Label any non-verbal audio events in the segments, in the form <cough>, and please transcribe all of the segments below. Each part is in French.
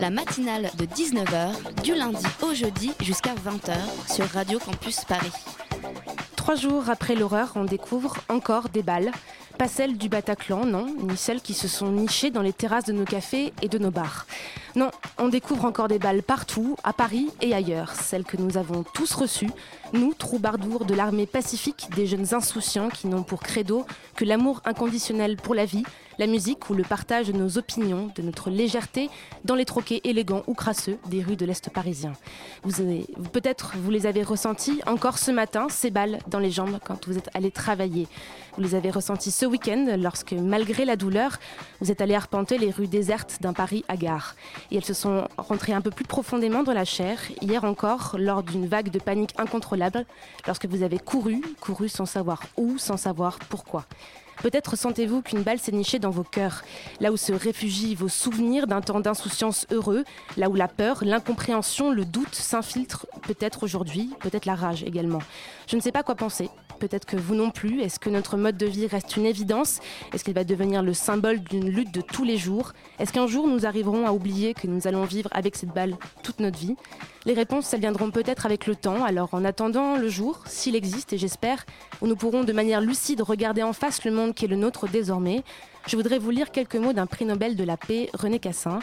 La matinale de 19h, du lundi au jeudi jusqu'à 20h sur Radio Campus Paris. Trois jours après l'horreur, on découvre encore des balles. Pas celles du Bataclan, non, ni celles qui se sont nichées dans les terrasses de nos cafés et de nos bars. Non, on découvre encore des balles partout, à Paris et ailleurs. Celles que nous avons tous reçues, nous, troubardours de l'armée pacifique, des jeunes insouciants qui n'ont pour credo que l'amour inconditionnel pour la vie, la musique ou le partage de nos opinions, de notre légèreté dans les troquets élégants ou crasseux des rues de l'Est parisien. Peut-être vous les avez ressentis encore ce matin, ces balles dans les jambes quand vous êtes allé travailler. Vous les avez ressentis ce week-end lorsque, malgré la douleur, vous êtes allé arpenter les rues désertes d'un Paris hagard. Et elles se sont rentrées un peu plus profondément dans la chair, hier encore, lors d'une vague de panique incontrôlable, lorsque vous avez couru, couru sans savoir où, sans savoir pourquoi. Peut-être sentez-vous qu'une balle s'est nichée dans vos cœurs, là où se réfugient vos souvenirs d'un temps d'insouciance heureux, là où la peur, l'incompréhension, le doute s'infiltrent peut-être aujourd'hui, peut-être la rage également. Je ne sais pas quoi penser. Peut-être que vous non plus. Est-ce que notre mode de vie reste une évidence? Est-ce qu'il va devenir le symbole d'une lutte de tous les jours? Est-ce qu'un jour nous arriverons à oublier que nous allons vivre avec cette balle toute notre vie? Les réponses, elles viendront peut-être avec le temps. Alors en attendant le jour, s'il existe, et j'espère, où nous pourrons de manière lucide regarder en face le monde qui est le nôtre désormais, je voudrais vous lire quelques mots d'un prix Nobel de la paix, René Cassin.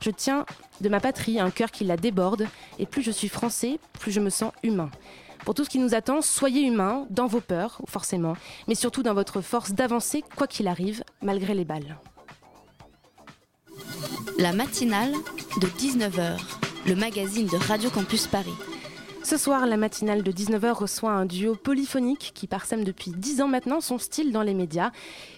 Je tiens de ma patrie un cœur qui la déborde, et plus je suis français, plus je me sens humain. Pour tout ce qui nous attend, soyez humains, dans vos peurs, forcément, mais surtout dans votre force d'avancer, quoi qu'il arrive, malgré les balles. La matinale de 19h, le magazine de Radio Campus Paris. Ce soir, la matinale de 19h reçoit un duo polyphonique qui parsème depuis 10 ans maintenant son style dans les médias.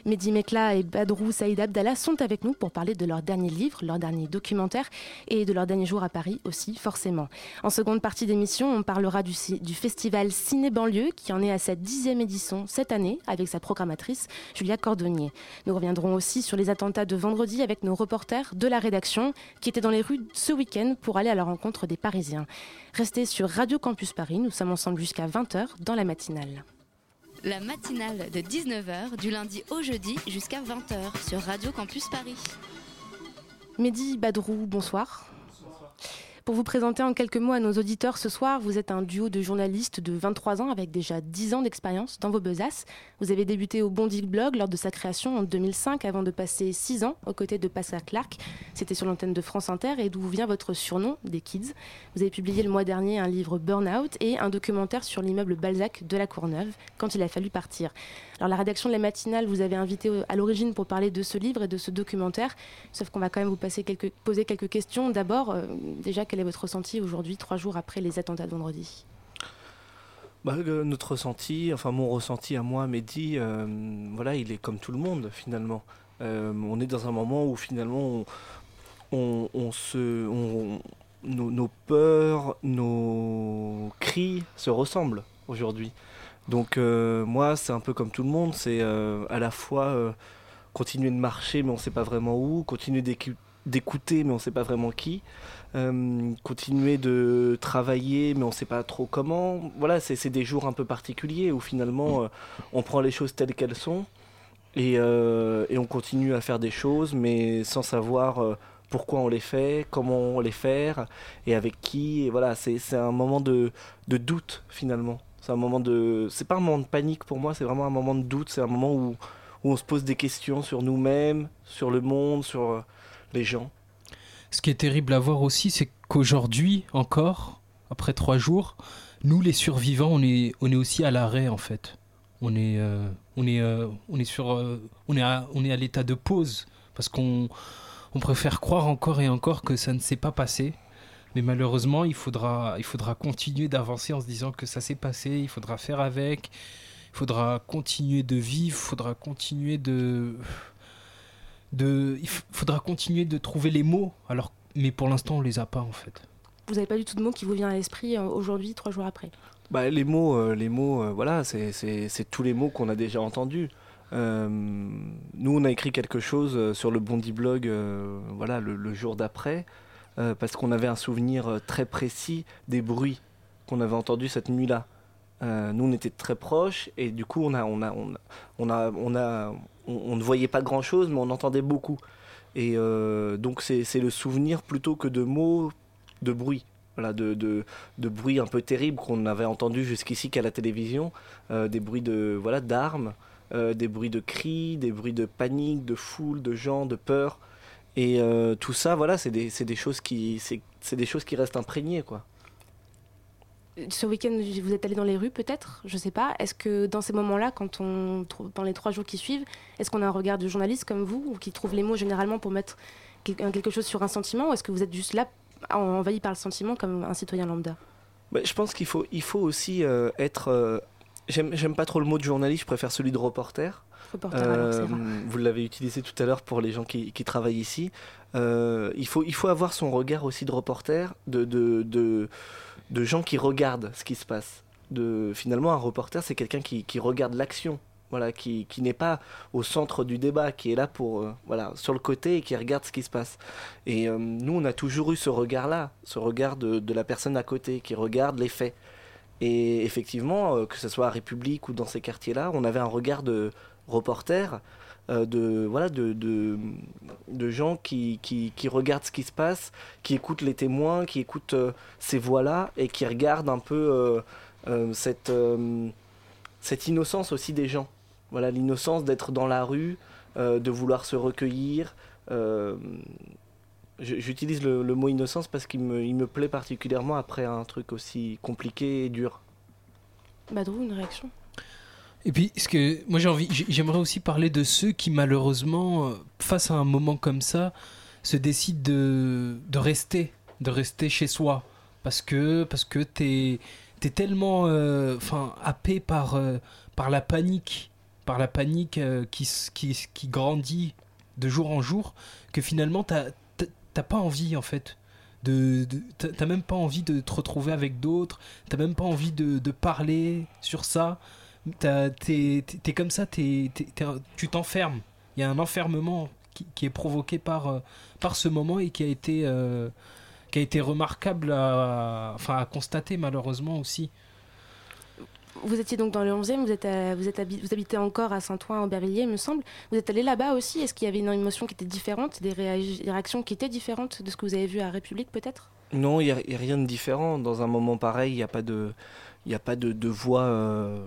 Mehdi Mekla et Badrou Saïd Abdallah sont avec nous pour parler de leur dernier livre, leur dernier documentaire et de leur dernier jour à Paris aussi, forcément. En seconde partie d'émission, on parlera du, du festival Ciné Banlieue qui en est à sa dixième édition cette année avec sa programmatrice Julia Cordonnier. Nous reviendrons aussi sur les attentats de vendredi avec nos reporters de la rédaction qui étaient dans les rues ce week-end pour aller à la rencontre des Parisiens. Restez sur Radio Campus Paris, nous sommes ensemble jusqu'à 20h dans la matinale. La matinale de 19h, du lundi au jeudi jusqu'à 20h sur Radio Campus Paris. Mehdi Badrou, bonsoir. Pour vous présenter en quelques mots à nos auditeurs ce soir, vous êtes un duo de journalistes de 23 ans avec déjà 10 ans d'expérience dans vos besaces. Vous avez débuté au Bondi Blog lors de sa création en 2005 avant de passer 6 ans aux côtés de Passa Clark. C'était sur l'antenne de France Inter et d'où vient votre surnom des Kids. Vous avez publié le mois dernier un livre Burnout et un documentaire sur l'immeuble Balzac de la Courneuve quand il a fallu partir. Alors la rédaction de la matinale vous avez invité au- à l'origine pour parler de ce livre et de ce documentaire, sauf qu'on va quand même vous passer quelques, poser quelques questions. D'abord, euh, déjà, quel est votre ressenti aujourd'hui, trois jours après les attentats de vendredi? Bah, euh, notre ressenti, enfin mon ressenti à moi, Mehdi, euh, voilà, il est comme tout le monde finalement. Euh, on est dans un moment où finalement on, se, nos peurs, nos cris se ressemblent aujourd'hui. Donc euh, moi, c'est un peu comme tout le monde, c'est euh, à la fois euh, continuer de marcher mais on ne sait pas vraiment où, continuer d'écou- d'écouter mais on ne sait pas vraiment qui. Euh, continuer de travailler, mais on ne sait pas trop comment. Voilà, c'est des jours un peu particuliers où finalement euh, on prend les choses telles qu'elles sont et, euh, et on continue à faire des choses, mais sans savoir pourquoi on les fait, comment on les faire et avec qui. Et voilà, c'est c'est un moment de, de doute finalement. C'est un moment de. C'est pas un moment de panique pour moi, c'est vraiment un moment de doute. C'est un moment où, où on se pose des questions sur nous-mêmes, sur le monde, sur euh, les gens. Ce qui est terrible à voir aussi, c'est qu'aujourd'hui, encore, après trois jours, nous, les survivants, on est, on est aussi à l'arrêt, en fait. On est, euh, on est, euh, on est sur, on est à, on est à l'état de pause parce qu'on, on préfère croire encore et encore que ça ne s'est pas passé. Mais malheureusement, il faudra, il faudra continuer d'avancer en se disant que ça s'est passé. Il faudra faire avec. Il faudra continuer de vivre. Il faudra continuer de, de, il faudra continuer de trouver les mots. Alors, mais pour l'instant, on les a pas en fait. vous n'avez pas du tout de mot qui vous vient à l'esprit euh, aujourd'hui, trois jours après? Bah, les mots, euh, les mots, euh, voilà, c'est- c'est c'est tous les mots qu'on a déjà entendus. Euh, nous, on a écrit quelque chose sur le Bondi Blog, euh, voilà, le, le jour d'après, euh, parce qu'on avait un souvenir euh, très précis des bruits qu'on avait entendus cette nuit-là. Euh, nous, on était très proches et du coup, on a, on a, on a, on a, on, ne voyait pas grand-chose, mais on entendait beaucoup. Et donc, c'est le souvenir plutôt que de mots, de bruit. Voilà, de, de, de bruits un peu terribles qu'on avait entendus jusqu'ici qu'à la télévision, des bruits de voilà d'armes, des bruits de cris, des bruits de panique, de foule, de gens, de peur, et euh, tout ça, voilà, c'est des, choses qui c'est c'est des choses qui restent imprégnées quoi. Ce week-end, vous êtes allé dans les rues peut-être? Je sais pas. Est-ce que dans ces moments-là, quand on dans les trois jours qui suivent, est-ce qu'on a un regard de journaliste comme vous, ou qui trouve les mots généralement pour mettre quel- quelque chose sur un sentiment, ou est-ce que vous êtes juste là envahi par le sentiment comme un citoyen lambda? Bah, je pense qu'il faut, il faut aussi euh, être. euh, j'aime pas trop le mot de journaliste, je préfère celui de reporter. Reporter, Euh, vous l'avez utilisé tout à l'heure pour les gens qui, qui travaillent ici. Euh, il, faut, il faut avoir son regard aussi de reporter, de, de, de, de gens qui regardent ce qui se passe. De, finalement, un reporter, c'est quelqu'un qui, qui regarde l'action, voilà, qui, qui n'est pas au centre du débat, qui est là pour, euh, voilà, sur le côté et qui regarde ce qui se passe. Et euh, nous, on a toujours eu ce regard-là, ce regard de, de la personne à côté, qui regarde les faits. Et effectivement, euh, que ce soit à République ou dans ces quartiers-là, on avait un regard de reporter, euh, de, voilà, de, de, gens qui, qui, qui regardent ce qui se passe, qui écoutent les témoins, qui écoutent euh, ces voix-là et qui regardent un peu euh, cette, cette innocence aussi des gens. Voilà, l'innocence d'être dans la rue, de vouloir se recueillir. J'utilise le, le mot innocence parce qu'il me, il me plaît particulièrement après un truc aussi compliqué et dur. Badrou, une réaction? Et puis, ce que moi j'ai envie, j'ai- j'aimerais aussi parler de ceux qui malheureusement, euh, face à un moment comme ça, se décident de, de rester, de rester chez soi, parce que parce que t'es es tellement, euh, enfin, happé par euh, par la panique, par la panique qui, qui qui grandit de jour en jour, que finalement t'as pas envie en fait. De, de- t'as même pas envie de te retrouver avec d'autres, t'as même pas envie de, de parler sur ça. T'es t'es comme ça, un- tu t'enfermes. Il y a un enfermement qui, qui est provoqué par, euh, par ce moment et qui a été, euh, qui a été remarquable à, enfin, à constater malheureusement aussi. Vous étiez donc dans le 11e, vous, êtes à- vous, êtes habi- vous habitez encore à Saint-Ouen, en Bervilliers, il me semble. Vous êtes allé là-bas aussi. Est-ce qu'il y avait une émotion qui était différente, des, réactions qui étaient différentes de ce que vous avez vu à République peut-être? Non, il n'y a, a rien de différent. Dans un moment pareil, il n'y a pas de, il y a pas de, de voix euh,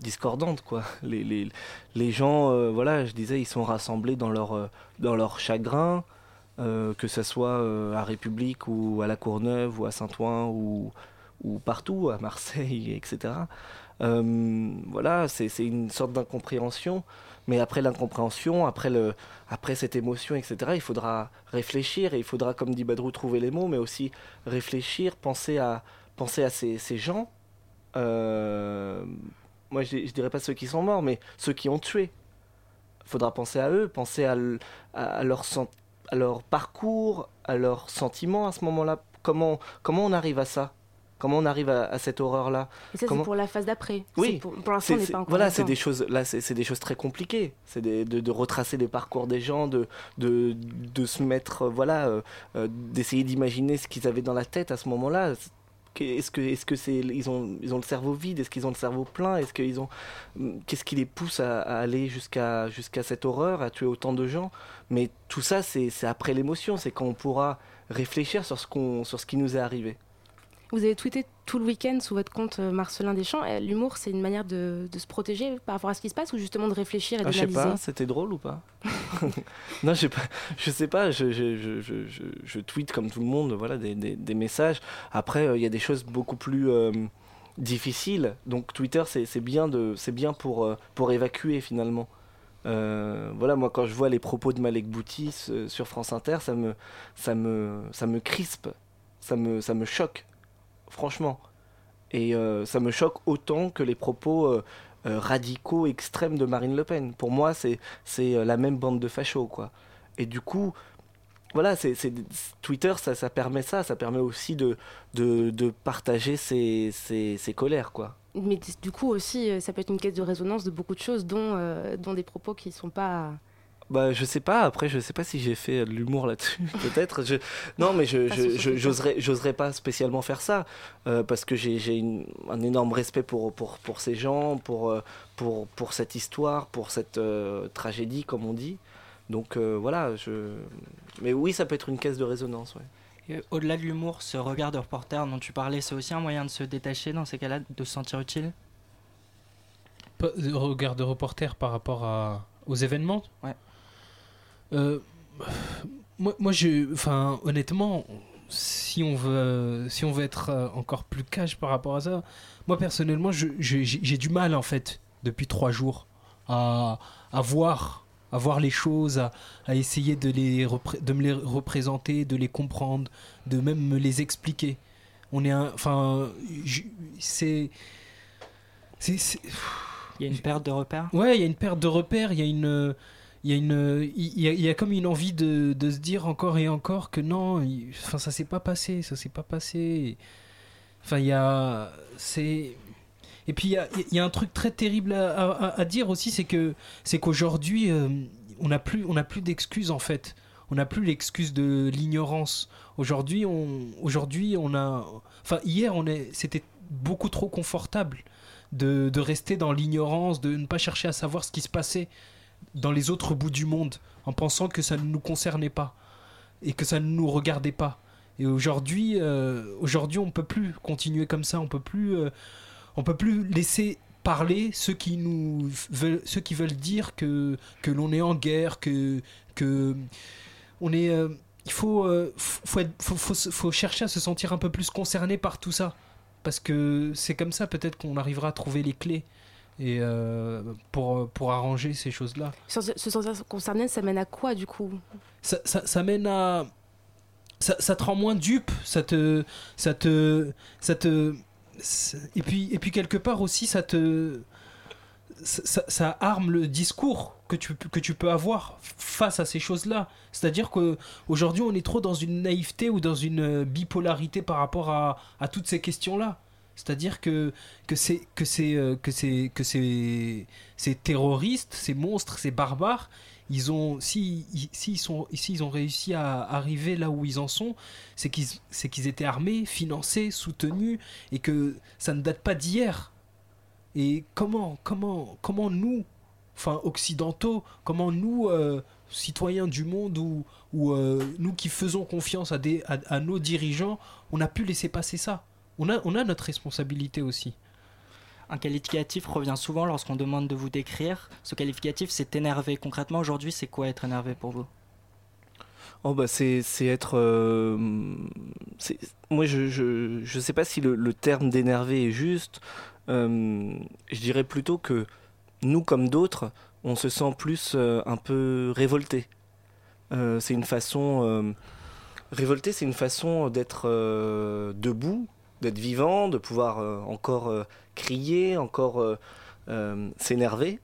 discordante. Quoi. Les, les, les gens, euh, voilà, je disais, ils sont rassemblés dans leur, euh, dans leur chagrin, que ce soit à République ou à La Courneuve ou à Saint-Ouen ou, ou partout, à Marseille, <laughs> etc. Voilà, c'est une sorte d'incompréhension. Mais après l'incompréhension, après, après cette émotion, etc., il faudra réfléchir et il faudra, comme dit Badrou, trouver les mots, mais aussi réfléchir, penser à, penser à ces, ces gens. Euh, moi, je, je dirais pas ceux qui sont morts, mais ceux qui ont tué. Il faudra penser à eux, penser à, l- à, à leur, sen- à leur parcours, à leurs sentiments à ce moment-là. Comment, comment on arrive à ça? Comment on arrive à, à cette horreur-là? Et ça, Comment- c'est pour la phase d'après. Oui, Pour, pour l'instant, on n'est pas encore voilà, c'est des choses là, c'est c'est des choses très compliquées. C'est de, de retracer les parcours des gens, de de, de se mettre, euh, voilà, euh, euh, d'essayer d'imaginer ce qu'ils avaient dans la tête à ce moment-là. Est-ce que est-ce que c'est ils ont ils ont le cerveau vide? Est-ce qu'ils ont le cerveau plein? Est-ce qu'ils ont qu'est-ce qui les pousse à, aller jusqu'à jusqu'à cette horreur, à tuer autant de gens? Mais tout ça, c'est c'est après l'émotion. C'est quand on pourra réfléchir sur ce qu'on sur ce qui nous est arrivé. Vous avez tweeté tout le week-end sous votre compte euh, Marcelin Deschamps. Euh, L'humour, c'est une manière de, de se protéger par rapport à ce qui se passe ou justement de réfléchir et Ah, je sais d'analyser pas, c'était drôle ou pas <laughs> Non, je sais pas, je sais pas, je, je, je, je, je- je tweete comme tout le monde, voilà, des, des, des messages. Après, euh, il y a des choses beaucoup plus euh, difficiles. Donc Twitter, c'est bien, de, c'est bien pour, euh, pour évacuer finalement. Euh, voilà, moi quand je vois les propos de Malek Bouti sur France Inter, ça me, ça me, ça me crispe, ça me, ça me choque, franchement. Et euh, ça me choque autant que les propos euh, euh, radicaux extrêmes de Marine Le Pen. Pour moi, c'est la même bande de fachos, quoi. Et du coup, voilà, c'est Twitter, ça, ça permet ça, ça permet aussi de, de, de partager ses, ses, ses colères, quoi. Mais du coup aussi, ça peut être une caisse de résonance de beaucoup de choses, dont, dont des propos qui sont pas... Bah, je sais pas, après, je sais pas si j'ai fait de l'humour là-dessus, <laughs> peut-être. Je... Non, mais je, je, j'oserais, j'oserais pas spécialement faire ça, euh, parce que j'ai, j'ai une- un énorme respect pour, pour, pour ces gens, pour, euh, pour, pour cette histoire, pour cette euh, tragédie, comme on dit. Donc euh, voilà, je... mais oui, ça peut être une caisse de résonance, ouais. Et Au-delà de l'humour, ce regard de reporter dont tu parlais, c'est aussi un moyen de se détacher dans ces cas-là, de se sentir utile? Regard de reporter par rapport à, aux événements? Ouais. Euh, moi, moi je, enfin, honnêtement, si on veut, si on veut être euh, encore plus cash par rapport à ça, moi personnellement, j'ai du mal en fait depuis trois jours à, à voir, à voir les choses, à, à essayer de les, de me les représenter, de les comprendre, de même me les expliquer. On est, un- enfin, c'est- Il y a une perte de repères? Ouais, il y a une perte de repères, il y a une. Il y, a comme une envie de, se dire encore et encore que non, il- enfin, ça s'est pas passé, ça s'est pas passé. Enfin, il y a. C'est. Et puis, il y a, un truc très terrible à, dire aussi, c'est que c'est qu'aujourd'hui, euh, on n'a plus, on n'a plus d'excuses en fait. On n'a plus l'excuse de l'ignorance. Aujourd'hui, on, aujourd'hui, on a. Enfin, hier, c'était beaucoup trop confortable de rester dans l'ignorance, de ne pas chercher à savoir ce qui se passait dans les autres bouts du monde, en pensant que ça ne nous concernait pas et que ça ne nous regardait pas. Et aujourd'hui, euh, aujourd'hui, on peut plus continuer comme ça. On peut plus, euh, on peut plus laisser parler ceux qui nous veulent, ceux qui veulent dire que que l'on est en guerre, que que on est. euh, il faut, euh, faut, être- faut, faut chercher à se sentir un peu plus concerné par tout ça. Parce que c'est comme ça peut-être qu'on arrivera à trouver les clés et euh, pour, pour arranger ces choses-là. Se se sentir concerné, ça mène à quoi du coup? Ça, ça, ça mène à... Ça, ça te rend moins dupe, ça te... Ça te... Ça te et, puis, et puis quelque part aussi, ça te... Ça, ça- ça arme le discours que tu, que tu peux avoir face à ces choses-là. C'est-à-dire qu'aujourd'hui, on est trop dans une naïveté ou dans une bipolarité par rapport à, à toutes ces questions-là. C'est-à-dire que, euh, ces terroristes, ces monstres, ces barbares, ils ont, si, ils- ont réussi à arriver là où ils en sont, c'est qu'ils, étaient armés, financés, soutenus, et que ça ne date pas d'hier. Et comment, comment, comment nous, enfin occidentaux, comment nous, euh, citoyens du monde ou, ou euh, nous qui faisons confiance à, des, à nos dirigeants, on a pu laisser passer ça? On a, on a notre responsabilité aussi. Un qualificatif revient souvent lorsqu'on demande de vous décrire. Ce qualificatif, c'est énervé. Concrètement, aujourd'hui, c'est quoi être énervé pour vous? Oh bah c'est c'est être euh, c'est- moi je, je je sais pas si le, le terme d'énervé est juste Euh, je dirais plutôt que nous comme d'autres on se sent plus euh, un peu révolté Euh, c'est une façon euh, révolté c'est une façon d'être euh, debout d'être vivant de pouvoir euh, encore euh, crier encore euh, s'énerver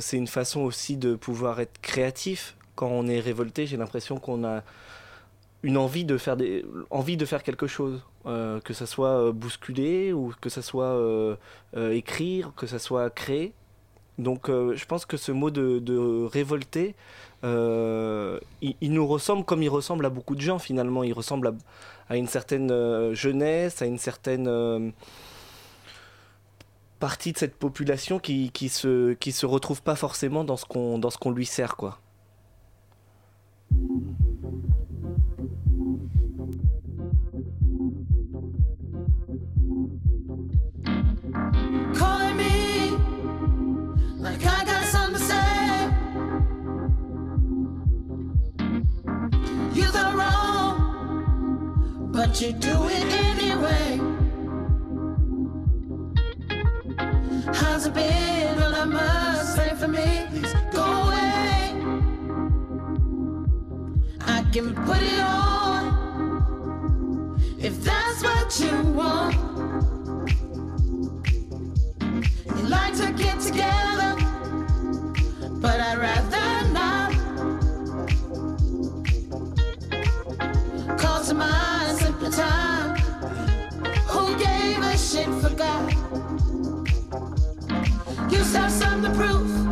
c'est une façon aussi de pouvoir être créatif quand on est révolté, j'ai l'impression qu'on a une envie de faire des envie de faire quelque chose, que ça soit bousculer ou que ça soit écrire, que ça soit créer. Donc je pense que ce mot de, euh, il, il nous ressemble comme il ressemble à beaucoup de gens finalement. Il ressemble à, à une certaine euh, jeunesse, à une certaine euh, partie de cette population qui, qui se qui se retrouve pas forcément dans ce qu'on dans ce qu'on lui sert quoi. But you do it anyway. How's it been? Well, I must say for me, please go away. I can put it on yourself some of the proof.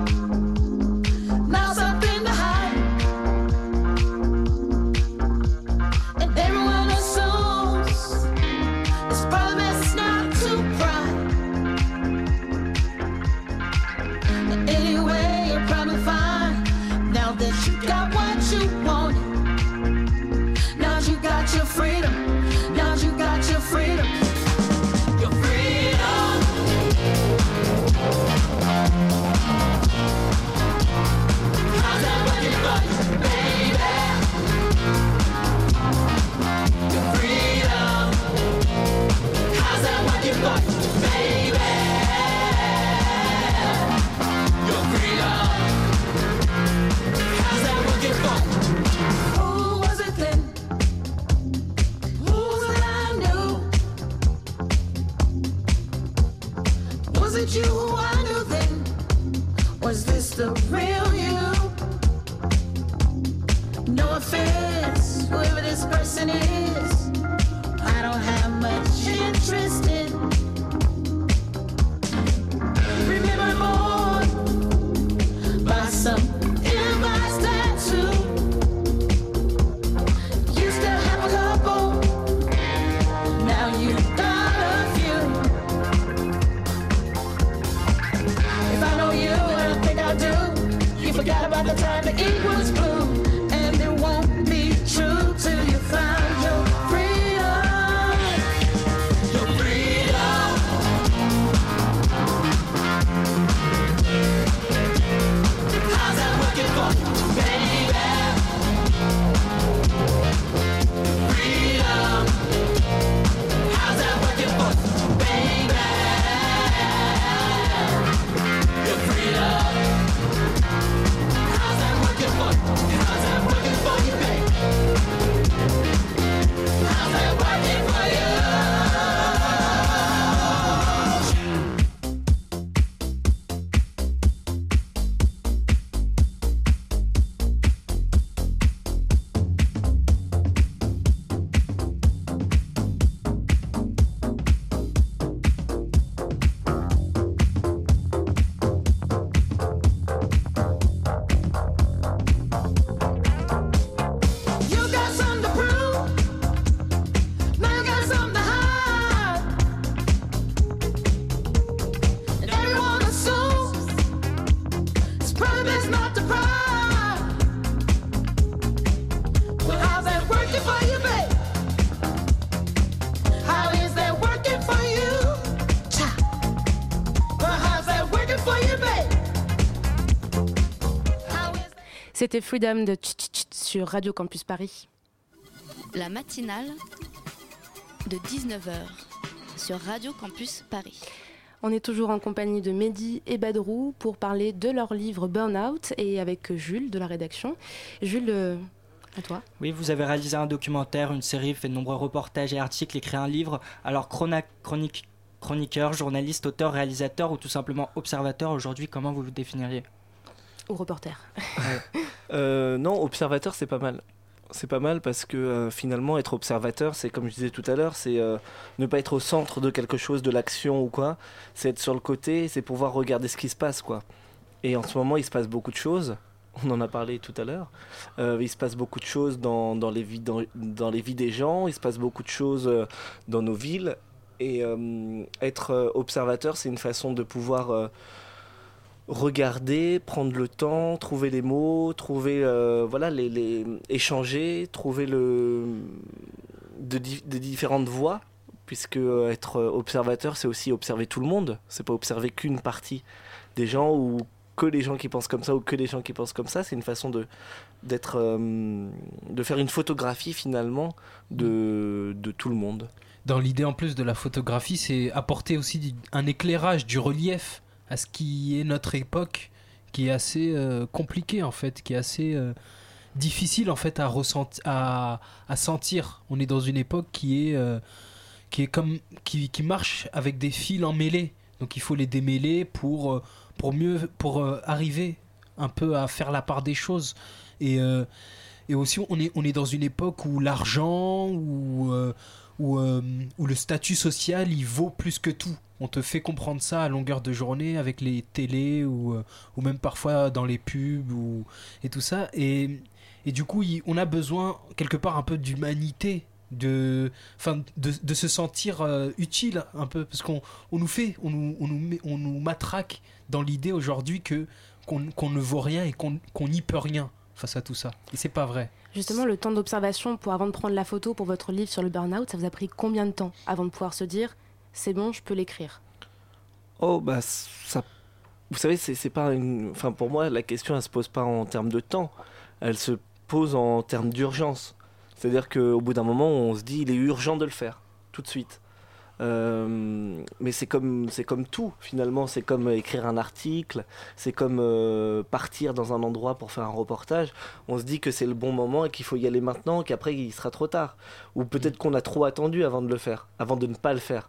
surreal. C'était Freedom de Tch Tch Tch sur Radio Campus Paris. La matinale de 19h sur Radio Campus Paris. On est toujours en compagnie de Mehdi et Badrou pour parler de leur livre Burnout et avec Jules de la rédaction. Jules, euh, à toi. Oui, vous avez réalisé un documentaire, une série, fait de nombreux reportages et articles, écrit un livre. Alors, chrona- chronique, chroniqueur, journaliste, auteur, réalisateur ou tout simplement observateur, aujourd'hui, comment vous vous définiriez? Ou reporter. <laughs> Euh, non, observateur, c'est pas mal. C'est pas mal parce que euh, finalement, être observateur, c'est comme je disais tout à l'heure, c'est euh, ne pas être au centre de quelque chose, de l'action ou quoi. C'est être sur le côté, c'est pouvoir regarder ce qui se passe, quoi. Et en ce moment, il se passe beaucoup de choses. On en a parlé tout à l'heure. Il se passe beaucoup de choses dans, dans les vies, dans, dans les vies des gens. Il se passe beaucoup de choses dans nos villes. Et être observateur, c'est une façon de pouvoir regarder, prendre le temps, trouver les mots, trouver, euh, voilà, les, échanger, trouver le, de, di- de différentes voies, puisque euh, être observateur, c'est aussi observer tout le monde, c'est pas observer qu'une partie des gens ou que les gens qui pensent comme ça ou que les gens qui pensent comme ça, c'est une façon de d'être, euh, de faire une photographie finalement de, de tout le monde. Dans l'idée en plus de la photographie, c'est apporter aussi un éclairage, du relief à ce qui est notre époque, qui est assez euh, compliqué en fait, qui est assez euh, difficile en fait à ressentir, sentir. On est dans une époque qui est euh, qui est comme qui, marche avec des fils emmêlés. Donc il faut les démêler pour euh, pour mieux pour arriver un peu à faire la part des choses et et aussi on est on est dans une époque où l'argent où où, euh, où le statut social il vaut plus que tout. On te fait comprendre ça à longueur de journée avec les télés ou, euh, ou même parfois dans les pubs ou, et tout ça. Et, et du coup, on a besoin quelque part un peu d'humanité. De, de, se sentir euh, utile un peu parce qu'on on nous fait on nous, on nous, met- on nous matraque dans l'idée aujourd'hui que qu'on ne vaut rien et qu'on qu'on n'y peut rien face à tout ça et c'est pas vrai Justement, le temps d'observation pour avant de prendre la photo pour votre livre sur le burn-out, ça vous a pris combien de temps avant de pouvoir se dire c'est bon, je peux l'écrire? Oh, bah, ça. Vous savez, c'est pas une. Enfin, pour moi, la question, elle se pose pas en termes de temps. Elle se pose en termes d'urgence. C'est-à-dire qu'au bout d'un moment, on se dit, il est urgent de le faire, tout de suite. Euh, mais c'est comme, c'est comme tout, finalement. C'est comme écrire un article, c'est comme euh, partir dans un endroit pour faire un reportage. On se dit que c'est le bon moment et qu'il faut y aller maintenant, qu'après, il sera trop tard. Ou peut-être qu'on a trop attendu avant de le faire, avant de ne pas le faire.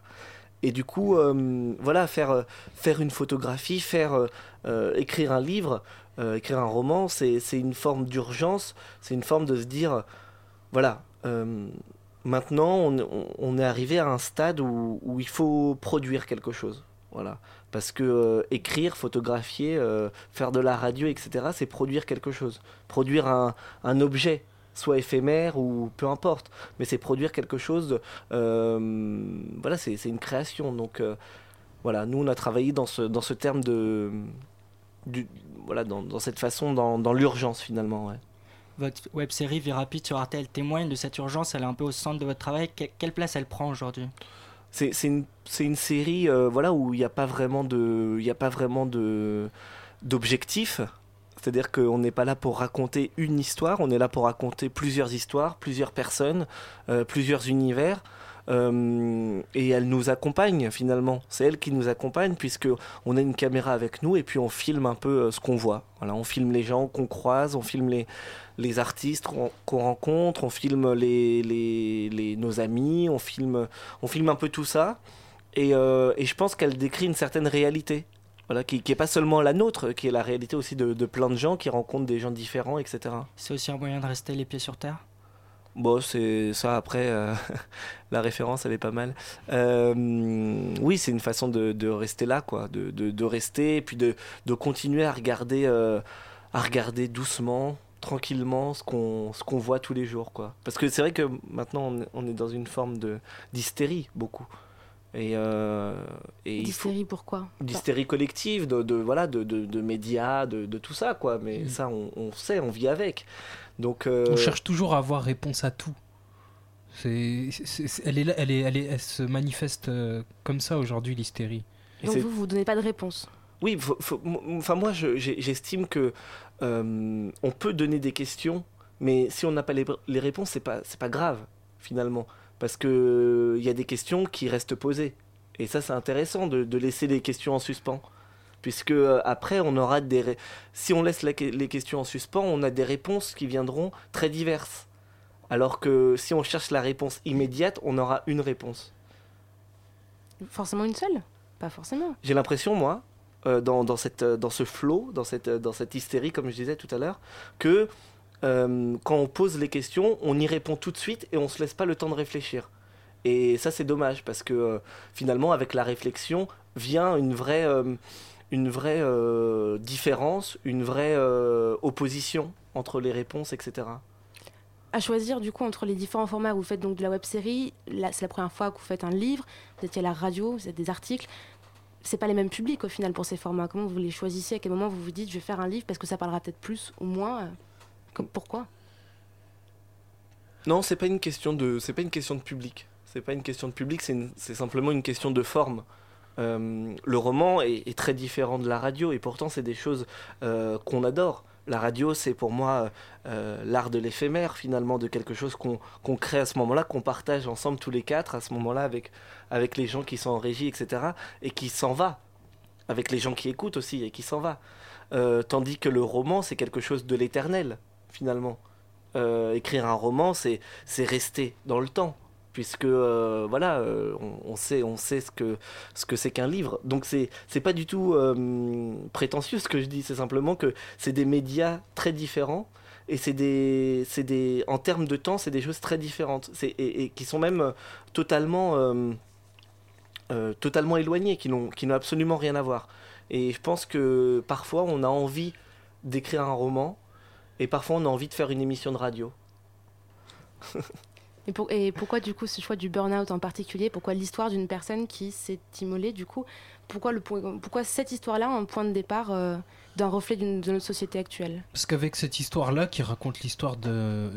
Et du coup, euh, voilà, faire, euh, faire une photographie, faire euh, euh, écrire un livre, euh, écrire un roman, c'est une forme d'urgence, c'est une forme de se dire, voilà, euh, maintenant on, est arrivé à un stade où, il faut produire quelque chose. Voilà. Parce que euh, écrire, photographier, euh, faire de la radio, etc., c'est produire quelque chose. Produire un, objet, soit éphémère ou peu importe. Mais c'est produire quelque chose. euh, voilà, c'est une création. Donc voilà, nous on a travaillé dans ce, dans ce terme de. voilà, dans, dans cette façon, dans, dans l'urgence finalement. Votre web série Vie rapide sur RTL témoigne de cette urgence, elle est un peu au centre de votre travail. Que- quelle place elle prend aujourd'hui? C'est une, série euh, voilà, où il n'y a pas vraiment d'objectif. C'est-à-dire qu'on n'est pas là pour raconter une histoire, on est là pour raconter plusieurs histoires, plusieurs personnes, euh, plusieurs univers. Euh, et elle nous accompagne finalement. C'est elle qui nous accompagne puisque on a une caméra avec nous et puis on filme un peu euh, ce qu'on voit. Voilà, on filme les gens qu'on croise, on filme les, les artistes qu'on rencontre, on filme les, les, les- nos amis, on filme, on filme un peu tout ça. Et, euh, et je pense qu'elle décrit une certaine réalité. Voilà, qui n'est pas seulement la nôtre, qui est la réalité aussi de, de plein de gens qui rencontrent des gens différents, etc. C'est aussi un moyen de rester les pieds sur terre? Bon, c'est ça après, euh, <laughs> la référence, elle est pas mal. Euh, oui, c'est une façon de, de rester là, quoi, de, de, de rester et puis de, continuer à regarder, euh, à regarder doucement, tranquillement ce qu'on ce qu'on voit tous les jours, quoi. Parce que c'est vrai que maintenant on est, dans une forme de d'hystérie beaucoup. Et, et il faut- D'hystérie, pourquoi? D'hystérie collective, de, voilà, de, médias, de, tout ça, quoi. Mais Mm. ça, on, on sait, on vit avec. Donc, euh, On cherche toujours à avoir réponse à tout. C'est, elle, est là- elle, est, elle, est, elle se manifeste euh, comme ça aujourd'hui, l'hystérie. Donc c'est- vous, vous donnez pas de réponse. Oui, faut- faut- m- enfin moi je- j'estime que euh, on peut donner des questions, mais si on n'a pas les, les réponses, c'est pas c'est pas grave finalement, parce que il y a des questions qui restent posées, et ça c'est intéressant de, de laisser les questions en suspens, puisque euh, après on aura des ré- si on laisse la les questions en suspens, on a des réponses qui viendront très diverses, alors que si on cherche la réponse immédiate, on aura une réponse. Forcément une seule? Pas forcément. J'ai l'impression, moi, euh, dans, dans, cette, euh, dans ce flow, dans cette, dans cette hystérie, comme je disais tout à l'heure, que euh, quand on pose les questions, on y répond tout de suite et on se laisse pas le temps de réfléchir. Et ça, c'est dommage parce que euh, finalement, avec la réflexion, vient une vraie, une vraie euh, différence, une vraie euh, opposition entre les réponses, etc. À choisir du coup entre les différents formats, vous faites donc de la web série, c'est la première fois que vous faites un livre, vous étiez à la radio, vous faites des articles. C'est pas les mêmes publics au final pour ces formats. Comment vous les choisissez? À quel moment vous vous dites je vais faire un livre parce que ça parlera peut-être plus ou moins euh, comme- Pourquoi? Non, c'est pas une question de, c'est pas une question de public. C'est pas une question de public, c'est simplement une question de forme. Euh, le roman est, très différent de la radio et pourtant c'est des choses euh, qu'on adore. La radio, c'est pour moi euh, l'art de l'éphémère finalement, de quelque chose qu'on crée à ce moment-là, qu'on partage ensemble tous les quatre à ce moment-là avec, avec les gens qui sont en régie, etc. et qui s'en va, avec les gens qui écoutent aussi et qui s'en va. Tandis que le roman, c'est quelque chose de l'éternel finalement. Écrire un roman, c'est rester dans le temps, puisque euh, voilà, euh, on, sait on sait ce que ce que c'est qu'un livre. Donc c'est c'est pas du tout euh, prétentieux ce que je dis, c'est simplement que c'est des médias très différents Et c'est des, des, en termes de temps, c'est des choses très différentes. Et, qui sont même totalement, totalement éloignées, qui n'ont absolument rien à voir. Et je pense que parfois, on a envie d'écrire un roman, et parfois, on a envie de faire une émission de radio. <laughs> Et, pour- et pourquoi du coup ce choix du burn-out en particulier Pourquoi l'histoire d'une personne qui s'est immolée du coup pourquoi, cette histoire-là en point de départ euh, d'un reflet de notre société actuelle? Parce qu'avec cette histoire-là, qui raconte l'histoire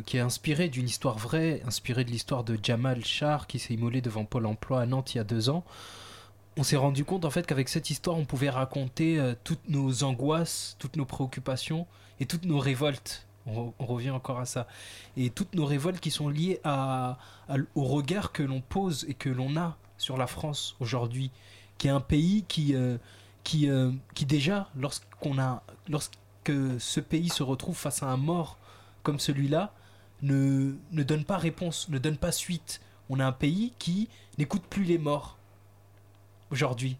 qui est inspirée d'une histoire vraie, inspirée de l'histoire de Jamal Char, qui s'est immolé devant Pôle emploi à Nantes il y a deux ans, on s'est rendu compte en fait qu'avec cette histoire, on pouvait raconter euh, toutes nos angoisses, toutes nos préoccupations et toutes nos révoltes. On, re- on revient encore à ça. Et toutes nos révoltes qui sont liées au regard que l'on pose et que l'on a sur la France aujourd'hui, qui est un pays qui, euh, qui, euh, qui déjà, lorsqu'on a, lorsque ce pays se retrouve face à un mort comme celui-là, ne, ne donne pas réponse, ne donne pas suite. On a un pays qui n'écoute plus les morts aujourd'hui.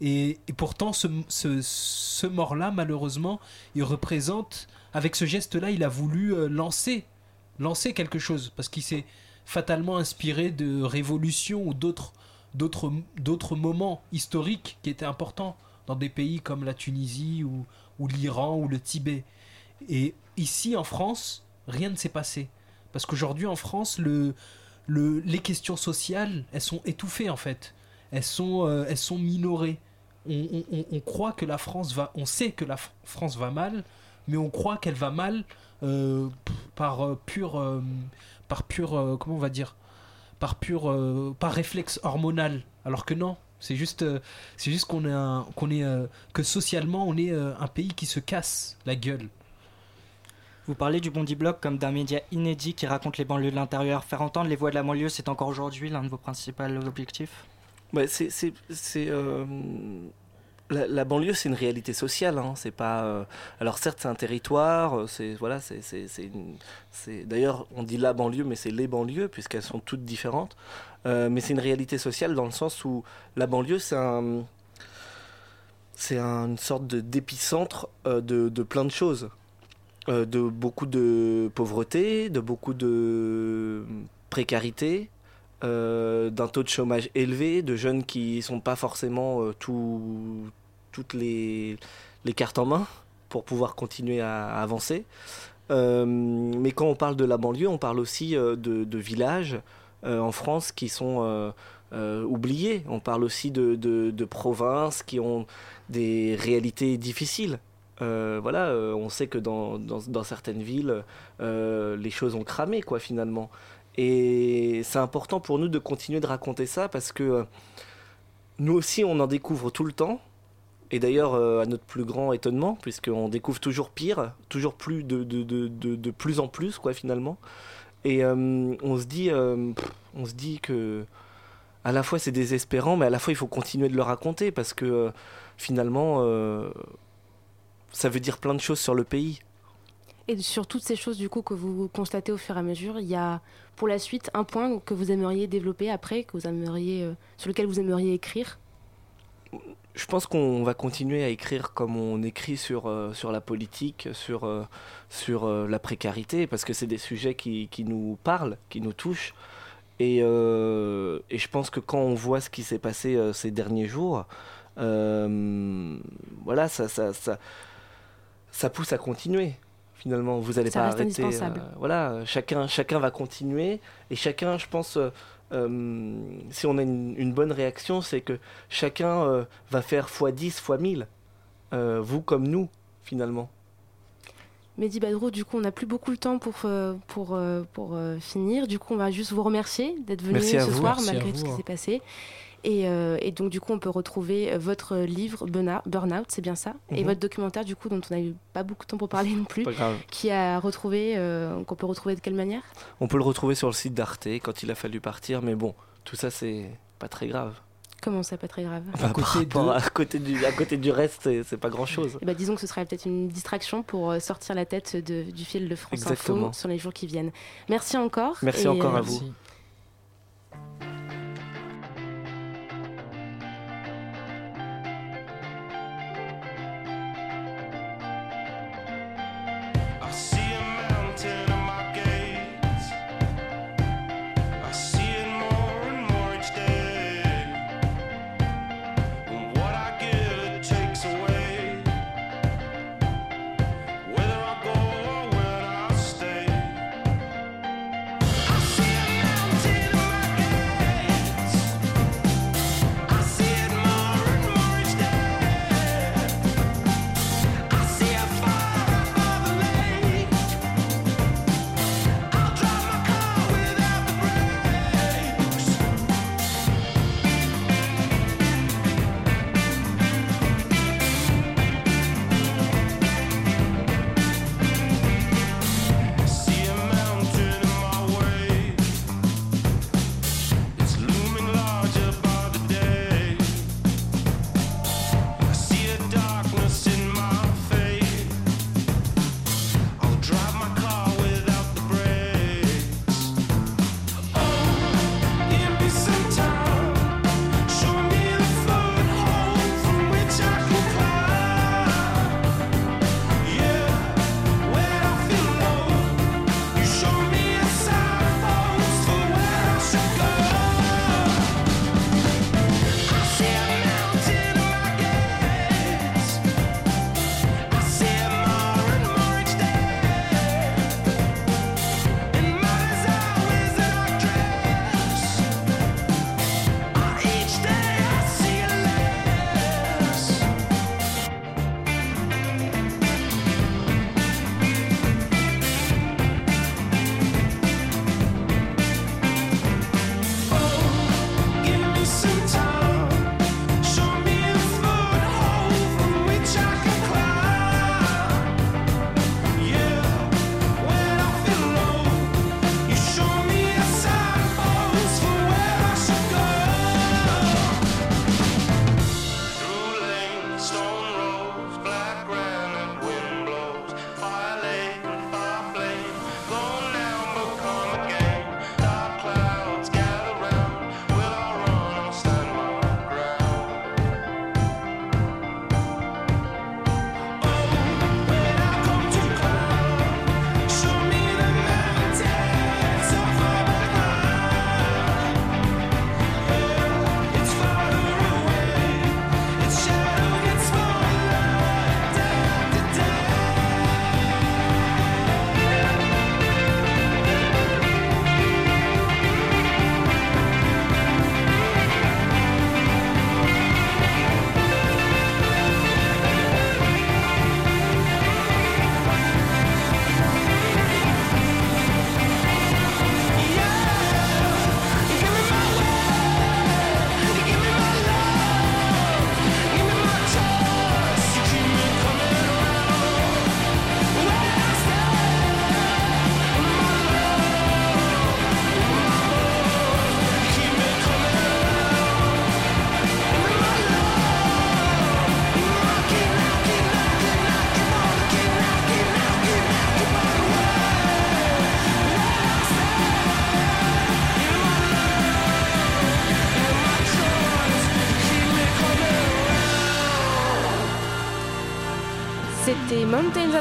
Et, et pourtant, ce, ce, ce mort-là, malheureusement, il représente, avec ce geste-là, il a voulu euh, lancer, lancer quelque chose, parce qu'il s'est fatalement inspiré de révolutions ou d'autres, d'autres, d'autres moments historiques qui étaient importants dans des pays comme la Tunisie ou, l'Iran ou le Tibet. Et ici, en France, rien ne s'est passé. Parce qu'aujourd'hui, en France, le, le, les questions sociales, elles sont étouffées, en fait. Elles sont, euh, elles sont minorées. On, croit que la France va... On sait que la France va mal, mais on croit qu'elle va mal euh, par euh, pur... euh, par pur... euh, comment on va dire par pur... euh, par réflexe hormonal. Alors que non. C'est juste, euh, c'est juste qu'on est, un- qu'on est euh, que socialement on est euh, un pays qui se casse la gueule. Vous parlez du Bondi Blog comme d'un média inédit qui raconte les banlieues de l'intérieur. Faire entendre les voix de la banlieue, c'est encore aujourd'hui l'un de vos principaux objectifs? Ouais, c'est, c'est, c'est, euh, la, banlieue, c'est une réalité sociale. Hein, c'est pas. euh, alors certes, c'est un territoire. euh, C'est voilà, c'est, D'ailleurs, on dit la banlieue, mais c'est les banlieues puisqu'elles sont toutes différentes. Euh, mais c'est une réalité sociale dans le sens où la banlieue, c'est un, c'est une sorte de, d'épicentre euh, de, de plein de choses, de beaucoup de pauvreté, de beaucoup de précarité, euh, d'un taux de chômage élevé, de jeunes qui sont pas forcément euh, tout- toutes les, les cartes en main pour pouvoir continuer à, avancer. Euh, mais quand on parle de la banlieue, on parle aussi euh, de, villages en France qui sont oubliés. On parle aussi de, de- provinces qui ont des réalités difficiles. Voilà, on sait que dans, dans- dans certaines villes, les choses ont cramé, quoi, finalement. Et c'est important pour nous de continuer de raconter ça parce que euh, nous aussi, on en découvre tout le temps. Et d'ailleurs, euh, à notre plus grand étonnement, puisqu'on découvre toujours pire, toujours plus de, de, de, de, plus en plus, quoi, finalement. Et euh, on, se dit, euh, dit que à la fois c'est désespérant, mais à la fois il faut continuer de le raconter parce que finalement, ça veut dire plein de choses sur le pays. Et sur toutes ces choses du coup que vous constatez au fur et à mesure, il y a pour la suite un point que vous aimeriez développer après, que vous aimeriez, euh, sur lequel vous aimeriez écrire? Je pense qu'on va continuer à écrire comme on écrit sur, euh, sur la politique, sur, euh, sur la précarité, parce que c'est des sujets qui, qui nous parlent, qui nous touchent. Et, et je pense que quand on voit ce qui s'est passé ces derniers jours, voilà, ça, ça, ça pousse à continuer. Finalement, vous n'allez pas reste arrêter. indispensable. euh, voilà, chacun, chacun va continuer et chacun, je pense, euh, euh, si on a une, une bonne réaction, c'est que chacun euh, va faire x10, x1000. Euh, vous comme nous, finalement. Mehdi Badrou, du coup, on n'a plus beaucoup le temps pour, euh, pour, euh, pour euh, finir. Du coup, on va juste vous remercier d'être venu ce vous. soir, malgré vous, tout ce qui hein. s'est passé. Et, euh, et donc, du coup, on peut retrouver euh, votre livre Burnout, c'est bien ça? Et Mhm. votre documentaire, du coup, dont on n'a eu pas beaucoup de temps pour parler non plus, Pas grave. qui a retrouvé, euh, qu'on peut retrouver de quelle manière? On peut le retrouver sur le site d'Arte quand il a fallu partir, mais bon, tout ça, c'est pas très grave. Comment ça, pas très grave? À Bah, par côté de- à, côté du, à côté du reste, c'est- pas grand chose. Eh ben, disons que ce serait peut-être une distraction pour sortir la tête de- du fil de France Exactement. Info sur les jours qui viennent. Merci encore. Merci et, encore à vous. Merci.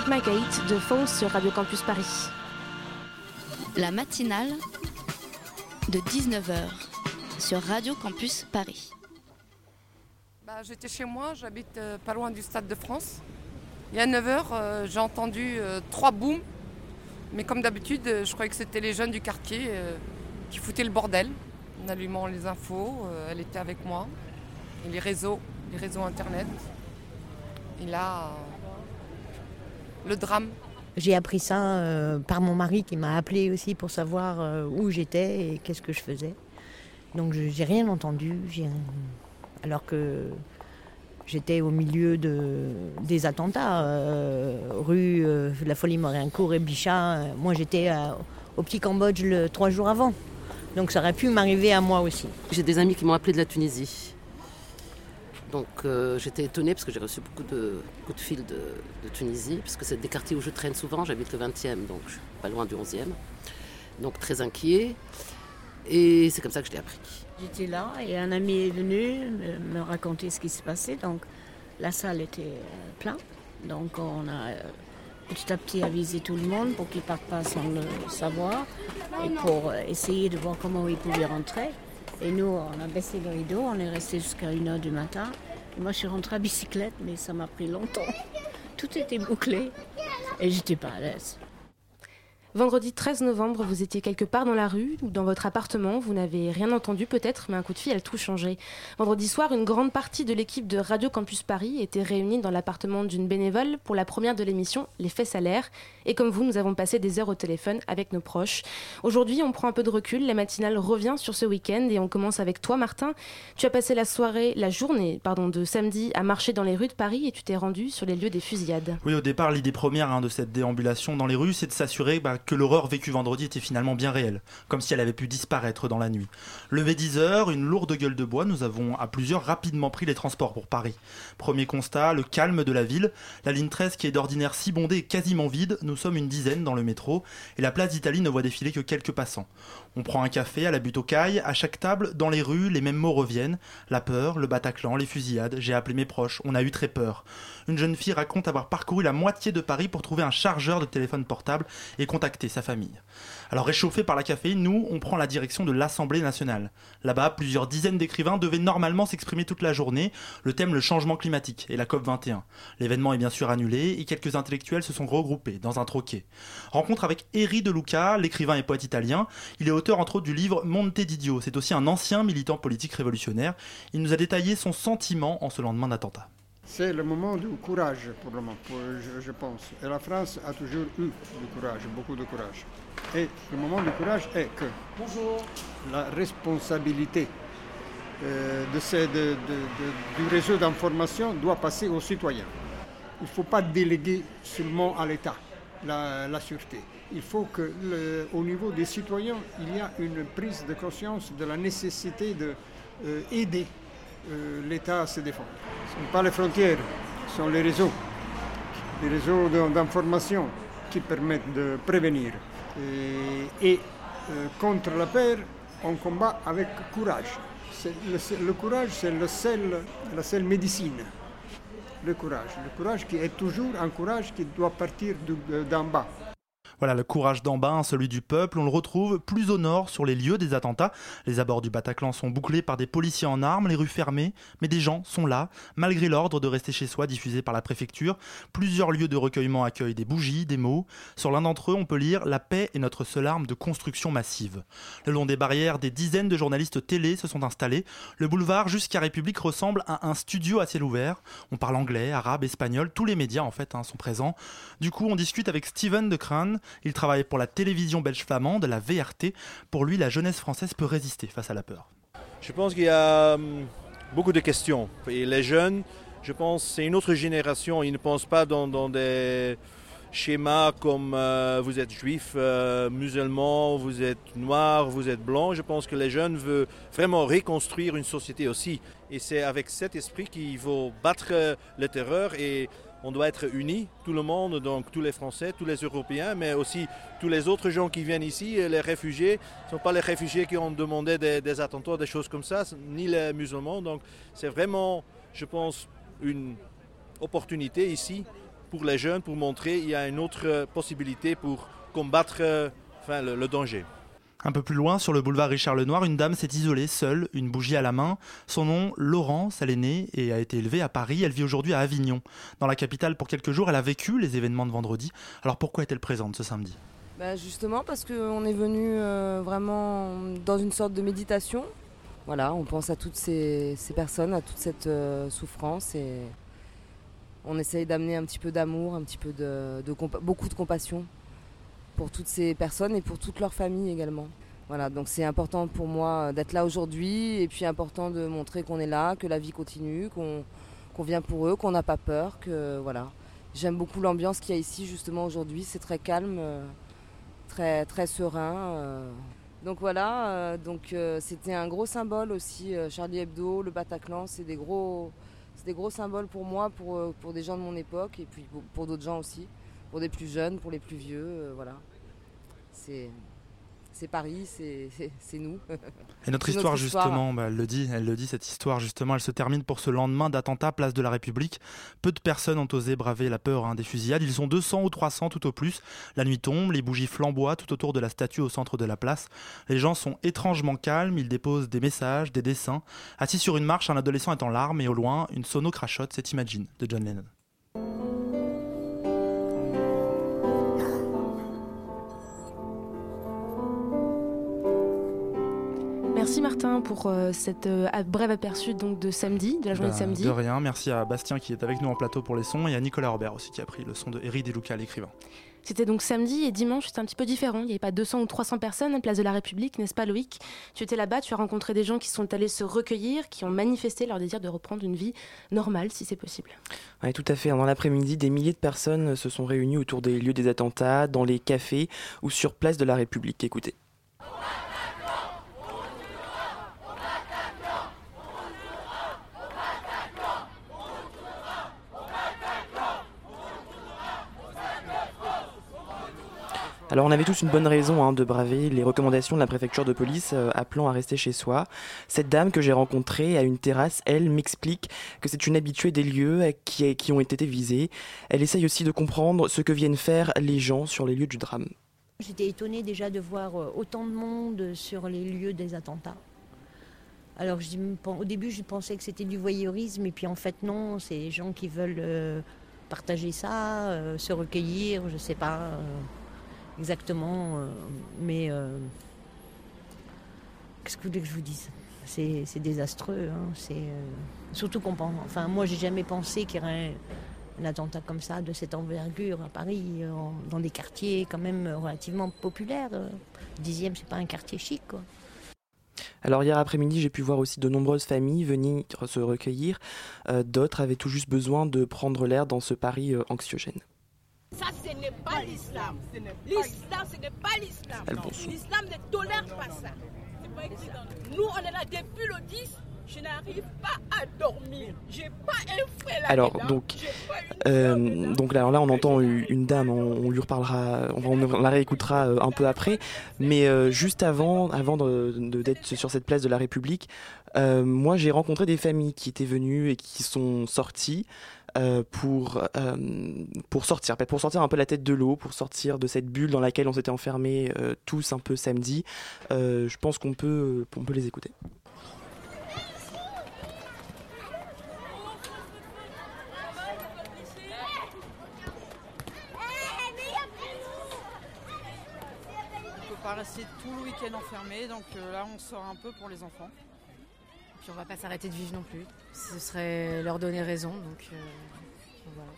Gate de Falls sur Radio Campus Paris. La matinale de 19h sur Radio Campus Paris. Bah, J'étais chez moi, j'habite euh, pas loin du Stade de France. Il y a 9h, j'ai entendu euh, trois booms. Mais comme d'habitude, euh, je croyais que c'était les jeunes du quartier euh, qui foutaient le bordel en allumant les infos. euh, elle était avec moi. Et les réseaux, les réseaux internet. Et là, euh, le drame. J'ai appris ça euh, par mon mari qui m'a appelé aussi pour savoir euh, où j'étais et qu'est-ce que je faisais. Donc je- j'ai rien entendu, j'ai- alors que j'étais au milieu de, des attentats, euh, rue euh, La Folie Morincourt et Bichat. Moi j'étais au Petit Cambodge le, trois jours avant. Donc ça aurait pu m'arriver à moi aussi. J'ai des amis qui m'ont appelé de la Tunisie. Donc euh, j'étais étonnée parce que j'ai reçu beaucoup de de fil de, Tunisie, parce que c'est des quartiers où je traîne souvent, j'habite le 20e, donc je suis pas loin du 11e. Donc très inquiet. Et c'est comme ça que je l'ai appris. J'étais là et un ami est venu me, raconter ce qui se passait. Donc la salle était euh, pleine. Donc on a euh, petit à petit avisé tout le monde pour qu'ils ne partent pas sans le savoir et pour essayer de voir comment ils pouvaient rentrer. Et nous, on a baissé le rideau, on est resté jusqu'à 1h du matin. Et moi, je suis rentrée à bicyclette, mais ça m'a pris longtemps. Tout était bouclé et j'étais pas à l'aise. Vendredi 13 novembre, vous étiez quelque part dans la rue ou dans votre appartement, vous n'avez rien entendu peut-être, mais un coup de fil a tout changé. Vendredi soir, une grande partie de l'équipe de Radio Campus Paris était réunie dans l'appartement d'une bénévole pour la première de l'émission Les Faits Salaires. Et comme vous, nous avons passé des heures au téléphone avec nos proches. Aujourd'hui, on prend un peu de recul, la matinale revient sur ce week-end et on commence avec toi, Martin. Tu as passé la soirée, la journée, pardon, de samedi à marcher dans les rues de Paris et tu t'es rendu sur les lieux des fusillades. Oui, au départ, l'idée première hein, de cette déambulation dans les rues, c'est de s'assurer bah, que l'horreur vécue vendredi était finalement bien réelle, comme si elle avait pu disparaître dans la nuit. Levé 10 heures, une lourde gueule de bois, nous avons à plusieurs rapidement pris les transports pour Paris. Premier constat, le calme de la ville. La ligne 13, qui est d'ordinaire si bondée, est quasiment vide. Nous sommes une dizaine dans le métro, et la place d'Italie ne voit défiler que quelques passants. On prend un café à la butte aux cailles, à chaque table, dans les rues, les mêmes mots reviennent. La peur, le Bataclan, les fusillades, j'ai appelé mes proches, on a eu très peur. Une jeune fille raconte avoir parcouru la moitié de Paris pour trouver un chargeur de téléphone portable et contacter sa famille. Alors réchauffés par la caféine, nous, on prend la direction de l'Assemblée nationale. Là-bas, plusieurs dizaines d'écrivains devaient normalement s'exprimer toute la journée, le thème le changement climatique et la COP21. L'événement est bien sûr annulé et quelques intellectuels se sont regroupés dans un troquet. Rencontre avec Eri De Luca, l'écrivain et poète italien. Il est auteur entre autres du livre Monte d'Idio. C'est aussi un ancien militant politique révolutionnaire. Il nous a détaillé son sentiment en ce lendemain d'attentat. C'est le moment du courage pour le moment, pour- je, je pense. Et la France a toujours eu du courage, beaucoup de courage. Et le moment du courage est que la responsabilité euh, de ces- de- de- de- du réseau d'information doit passer aux citoyens. Il ne faut pas déléguer seulement à l'État la, la sûreté. Il faut que, le- au niveau des citoyens, il y a une prise de conscience de la nécessité d'aider l'État à se défendre. Ce ne sont pas les frontières, ce sont les réseaux, les réseaux d'information qui permettent de prévenir. Et, euh, contre la peur, on combat avec courage. Le, courage, c'est la seule médecine. Le courage. Le courage qui est toujours un courage qui doit partir d'en bas. Voilà, le courage bas, hein, celui du peuple, on le retrouve plus au nord, sur les lieux des attentats. Les abords du Bataclan sont bouclés par des policiers en armes, les rues fermées, mais des gens sont là, malgré l'ordre de rester chez soi diffusé par la préfecture. Plusieurs lieux de recueillement accueillent des bougies, des mots. Sur l'un d'entre eux, on peut lire La paix est notre seule arme de construction massive. Le long des barrières, des dizaines de journalistes télé se sont installés. Le boulevard jusqu'à République ressemble à un studio à ciel ouvert. On parle anglais, arabe, espagnol, tous les médias en fait hein, sont présents. Du coup, on discute avec Steven de Crane. Il travaille pour la télévision belge flamande, la VRT. Pour lui, la jeunesse française peut résister face à la peur. Je pense qu'il y a hum, beaucoup de questions. Et les jeunes, je pense, c'est une autre génération. Ils ne pensent pas dans, des schémas comme euh, vous êtes juif, euh, musulman, vous êtes noir, vous êtes blanc. Je pense que les jeunes veulent vraiment reconstruire une société aussi. Et c'est avec cet esprit qu'il faut battre euh, le terreur et on doit être unis, tout le monde, donc tous les Français, tous les Européens, mais aussi tous les autres gens qui viennent ici, les réfugiés. Ce ne sont pas les réfugiés qui ont demandé des, attentats, des choses comme ça, ni les musulmans. Donc c'est vraiment, je pense, une opportunité ici pour les jeunes, pour montrer qu'il y a une autre possibilité pour combattre euh, le danger. Un peu plus loin, sur le boulevard Richard Lenoir, une dame s'est isolée seule, une bougie à la main. Son nom, Laurence, elle est née et a été élevée à Paris. Elle vit aujourd'hui à Avignon. Dans la capitale pour quelques jours, elle a vécu les événements de vendredi. Alors pourquoi est-elle présente ce samedi? Bah, justement parce qu'on est venu euh, vraiment dans une sorte de méditation. Voilà, on pense à toutes ces, personnes, à toute cette euh, souffrance et on essaye d'amener un petit peu d'amour, un petit peu de, beaucoup de compassion pour toutes ces personnes et pour toute leur famille également. Voilà, donc c'est important pour moi d'être là aujourd'hui et puis important de montrer qu'on est là, que la vie continue, qu'on vient pour eux, qu'on n'a pas peur, que voilà. J'aime beaucoup l'ambiance qu'il y a ici justement aujourd'hui, c'est très calme, euh, très serein. euh. Donc voilà, euh, donc euh, c'était un gros symbole aussi. euh, Charlie Hebdo, le Bataclan, c'est des gros, symboles pour moi, pour euh, des gens de mon époque et puis pour, pour d'autres gens aussi, pour des plus jeunes, pour les plus vieux, euh, voilà. C'est c'est Paris, c'est nous. <laughs> Et notre histoire, justement, bah, elle le dit, elle le dit, cette histoire, justement, elle se termine pour ce lendemain d'attentat place de la République. Peu de personnes ont osé braver la peur hein, des fusillades. Ils sont 200 ou 300 tout au plus. La nuit tombe, les bougies flamboient tout autour de la statue au centre de la place. Les gens sont étrangement calmes, ils déposent des messages, des dessins. Assis sur une marche, un adolescent est en larmes et au loin, une sono crachote, c'est Imagine de John Lennon. Merci Martin pour euh, cette euh, brève aperçu donc de samedi, de la journée de samedi. De rien, merci à Bastien qui est avec nous en plateau pour les sons et à Nicolas Robert aussi qui a pris le son de Eri Deluca, l'écrivain. C'était donc samedi et dimanche, c'était un petit peu différent. Il n'y avait pas 200 ou 300 personnes à Place de la République, n'est-ce pas Loïc? Tu étais là-bas, tu as rencontré des gens qui sont allés se recueillir, qui ont manifesté leur désir de reprendre une vie normale si c'est possible. Oui, tout à fait. Dans l'après-midi, des milliers de personnes se sont réunies autour des lieux des attentats, dans les cafés ou sur place de la République. Écoutez. Alors on avait tous une bonne raison hein, de braver les recommandations de la préfecture de police euh, appelant à rester chez soi. Cette dame que j'ai rencontrée à une terrasse, elle m'explique que c'est une habituée des lieux euh, qui, ont été visés. Elle essaye aussi de comprendre ce que viennent faire les gens sur les lieux du drame. J'étais étonnée déjà de voir euh, autant de monde sur les lieux des attentats. Alors au début je pensais que c'était du voyeurisme et puis en fait non, c'est des gens qui veulent partager ça, se recueillir, je sais pas exactement, euh, mais euh, qu'est-ce que vous voulez que je vous dise? C'est désastreux, hein, c'est euh, surtout qu'on pense. Enfin moi j'ai jamais pensé qu'il y aurait un attentat comme ça, de cette envergure à Paris, dans des quartiers quand même relativement populaires. Dixième, c'est pas un quartier chic. Alors hier après-midi, j'ai pu voir aussi de nombreuses familles venir se recueillir. D'autres avaient tout juste besoin de prendre l'air dans ce Paris anxiogène. Ça, ce n'est pas l'islam. L'islam, ce n'est pas l'islam. L'islam ne tolère pas ça. Nous, on est là depuis le 10. Je n'arrive pas à dormir. J'ai pas un frère là. Alors donc, euh, donc là, alors là, on entend une dame, on, on lui reparlera, on, on la réécoutera euh, un peu après. Mais euh, juste avant, avant de- de- d'être sur cette place de la République, euh, moi j'ai rencontré des familles qui étaient venues et qui sont sorties. Euh, pour, euh, pour sortir, pour sortir un peu la tête de l'eau, pour sortir de cette bulle dans laquelle on s'était enfermés euh, tous un peu samedi. Je pense qu'on peut, on peut les écouter. On peut pas rester tout le week-end enfermé, donc là on sort un peu pour les enfants. Puis on va pas s'arrêter de vivre non plus. Ce serait leur donner raison, donc, euh, voilà.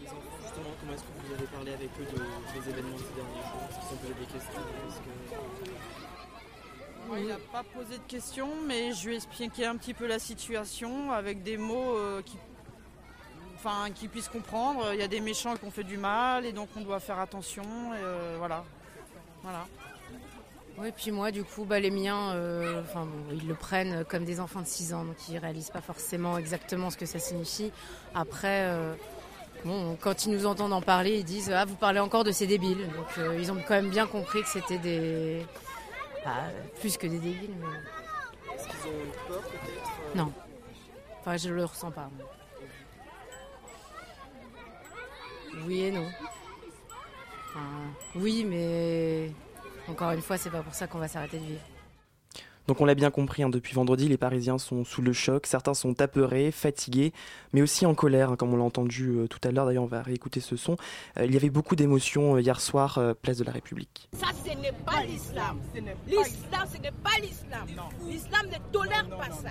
Les enfants, justement, comment est-ce que vous avez parlé avec eux de- des événements de ces derniers jours? Est-ce qu'ils ont posé des questions? Que- Moi, il n'a pas posé de questions, mais je lui ai expliqué un petit peu la situation avec des mots euh, qui, enfin, qu'ils puissent comprendre. Il y a des méchants qui ont fait du mal et donc on doit faire attention. et, euh, voilà. voilà. Oui, puis moi, du coup, bah, les miens, euh, enfin, bon, ils le prennent comme des enfants de 6 ans, donc ils réalisent pas forcément exactement ce que ça signifie. Après, euh, bon, quand ils nous entendent en parler, ils disent Ah, vous parlez encore de ces débiles. Donc euh, ils ont quand même bien compris que c'était des. bah, plus que des débiles, mais. Est-ce qu'ils ont peur peut-être Non. Enfin, je le ressens pas. Oui et non. Enfin, oui, mais encore une fois, c'est pas pour ça qu'on va s'arrêter de vivre. Donc on l'a bien compris, hein, depuis vendredi, les Parisiens sont sous le choc, certains sont apeurés, fatigués, mais aussi en colère, hein, comme on l'a entendu euh, tout à l'heure, d'ailleurs on va réécouter ce son. Euh, il y avait beaucoup d'émotions euh, hier soir, euh, place de la République. Ça, ce n'est pas l'islam. L'islam, ce n'est pas l'islam. L'islam ne tolère pas ça.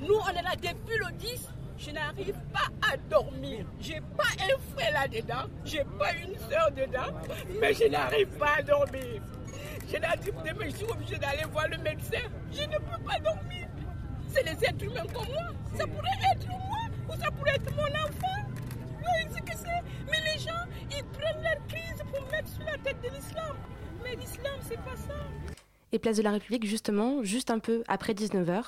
Nous, on est là depuis le 10. Je n'arrive pas à dormir. J'ai pas un frère là-dedans. J'ai pas une soeur dedans. Mais je n'arrive pas à dormir. Je n'arrive pas mais je suis obligée d'aller voir le médecin. Je ne peux pas dormir. C'est les êtres humains comme moi. Ça pourrait être moi ou ça pourrait être mon enfant. Oui, c'est que c'est? Mais les gens, ils prennent leur crise pour mettre sur la tête de l'islam. Mais l'islam, c'est pas ça. Et place de la République, justement, juste un peu après 19h.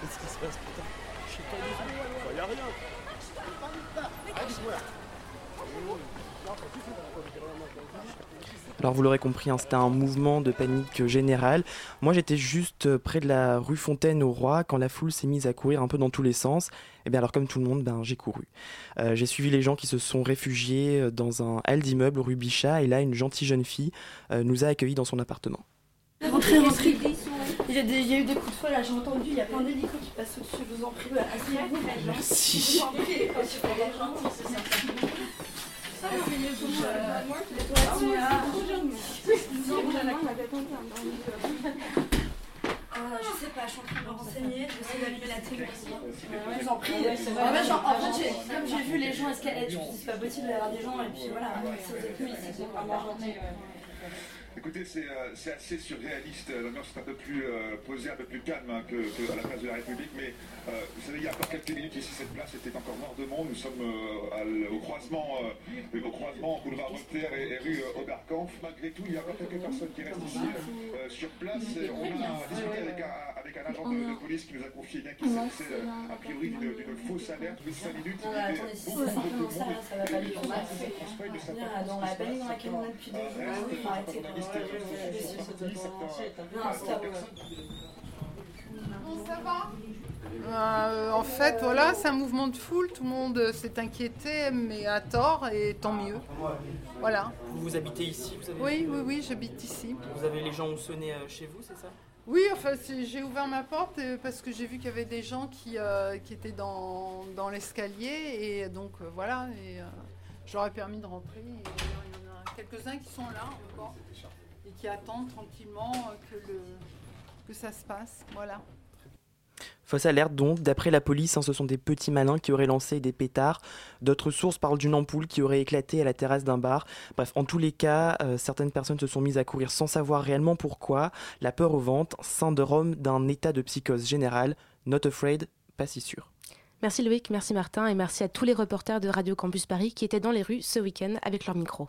Qu'est-ce qui se passe, putain Je sais pas du tout. Y a rien. Alors vous l'aurez compris, hein, c'était un mouvement de panique générale. Moi j'étais juste euh, près de la rue Fontaine au Roi quand la foule s'est mise à courir un peu dans tous les sens. Et bien alors comme tout le monde, ben, j'ai couru. Euh, j'ai suivi les gens qui se sont réfugiés euh, dans un hall d'immeuble rue Bichat et là une gentille jeune fille euh, nous a accueillis dans son appartement. Rentrez, rentrez. Il y, a des- il y a eu des coups de feu là, j'ai entendu, il y a plein d'hélicos qui passent au-dessus, je vous en prie. Asseyez-vous. Merci. Je. Ah, je sais pas, je suis en train de me renseigner, je vais essayer d'allumer la télé. Je vous en prie. En fait, genre, en fait, j'ai- comme j'ai vu les gens escalader, je me suis dit, c'est pas possible d'avoir des gens, et puis voilà, si vous êtes ici, c'est vraiment gentil. Écoutez, c'est euh, c'est assez surréaliste. L'ambiance est un peu plus euh, posée, un peu plus calme hein, la place de la République. Mais euh, vous savez, il y a encore quelques minutes ici, cette place était encore mort de monde. Nous sommes euh, au croisement, euh, au croisement boulevard Voltaire et, rue euh, Oberkampf. Malgré tout, il y a encore quelques personnes qui restent ici euh, sur place. On a discuté avec un, avec un agent de, de police qui nous a confié bien qu'il s'agissait euh, a priori d'une fausse alerte. Mais 5 minutes, il beaucoup, beaucoup de monde. Dans la panique dans laquelle on est depuis deux jours, il faut arrêter. quoi. Non, stop. Ça va Euh, en fait, voilà, c'est un mouvement de foule. Tout le monde s'est inquiété, mais à tort, et tant mieux. Voilà. Vous habitez ici vous avez... Oui, oui, oui, j'habite ici. Vous avez les gens ont sonné euh, chez vous, c'est ça? Oui, enfin, j'ai ouvert ma porte euh, parce que j'ai vu qu'il y avait des gens qui, euh, qui étaient dans, dans l'escalier, et donc euh, voilà, et j'aurais permis de rentrer. Et il y en a quelques-uns qui sont là encore et qui attendent tranquillement que, le, que ça se passe. Voilà. Fausse alerte donc, d'après la police, hein, ce sont des petits malins qui auraient lancé des pétards. D'autres sources parlent d'une ampoule qui aurait éclaté à la terrasse d'un bar. Bref, en tous les cas, euh, certaines personnes se sont mises à courir sans savoir réellement pourquoi. La peur au ventre, syndrome d'un état de psychose générale. Not afraid, pas si sûr. Merci Loïc, merci Martin et merci à tous les reporters de Radio Campus Paris qui étaient dans les rues ce week-end avec leur micro.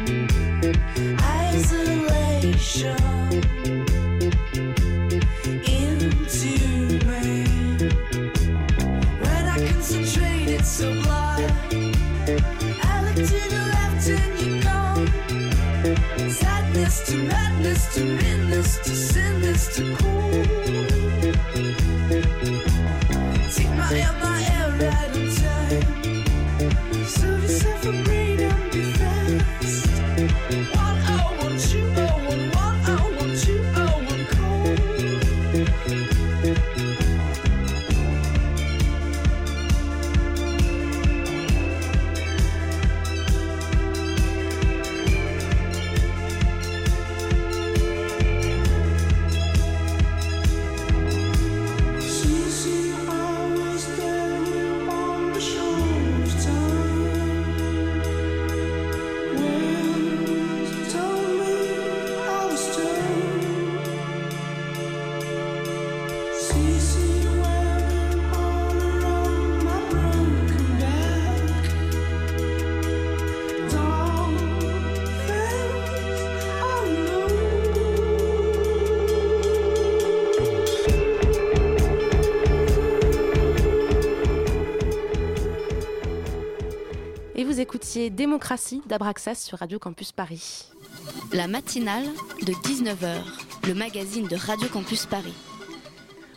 Démocratie d'Abraxas sur Radio Campus Paris. La matinale de 19h, le magazine de Radio Campus Paris.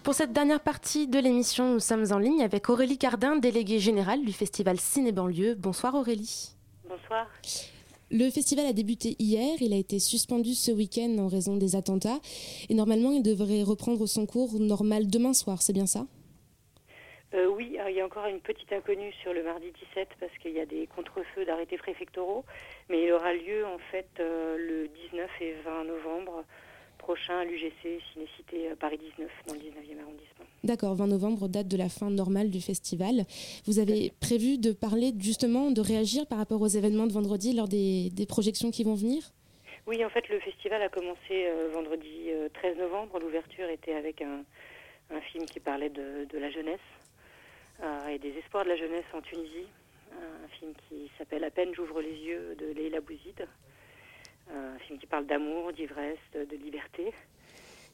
Pour cette dernière partie de l'émission, nous sommes en ligne avec Aurélie Cardin, déléguée générale du festival Ciné Banlieue. Bonsoir Aurélie. Bonsoir. Le festival a débuté hier, il a été suspendu ce week-end en raison des attentats et normalement il devrait reprendre son cours normal demain soir, c'est bien ça? Euh, oui, il y a encore une petite inconnue sur le mardi 17 parce qu'il y a des contre-feux d'arrêtés préfectoraux, mais il aura lieu en fait euh, le 19 et 20 novembre prochain à l'UGC Cinécité euh, Paris 19 dans le 19e arrondissement. D'accord, 20 novembre, date de la fin normale du festival. Vous avez prévu de parler justement, de réagir par rapport aux événements de vendredi lors des, des projections qui vont venir? Oui, en fait, le festival a commencé euh, vendredi euh, 13 novembre. L'ouverture était avec un, un film qui parlait de, de la jeunesse et des espoirs de la jeunesse en Tunisie. Un film qui s'appelle À peine j'ouvre les yeux de Leila Bouzid. Euh, un film qui parle d'amour, d'ivresse, de, liberté.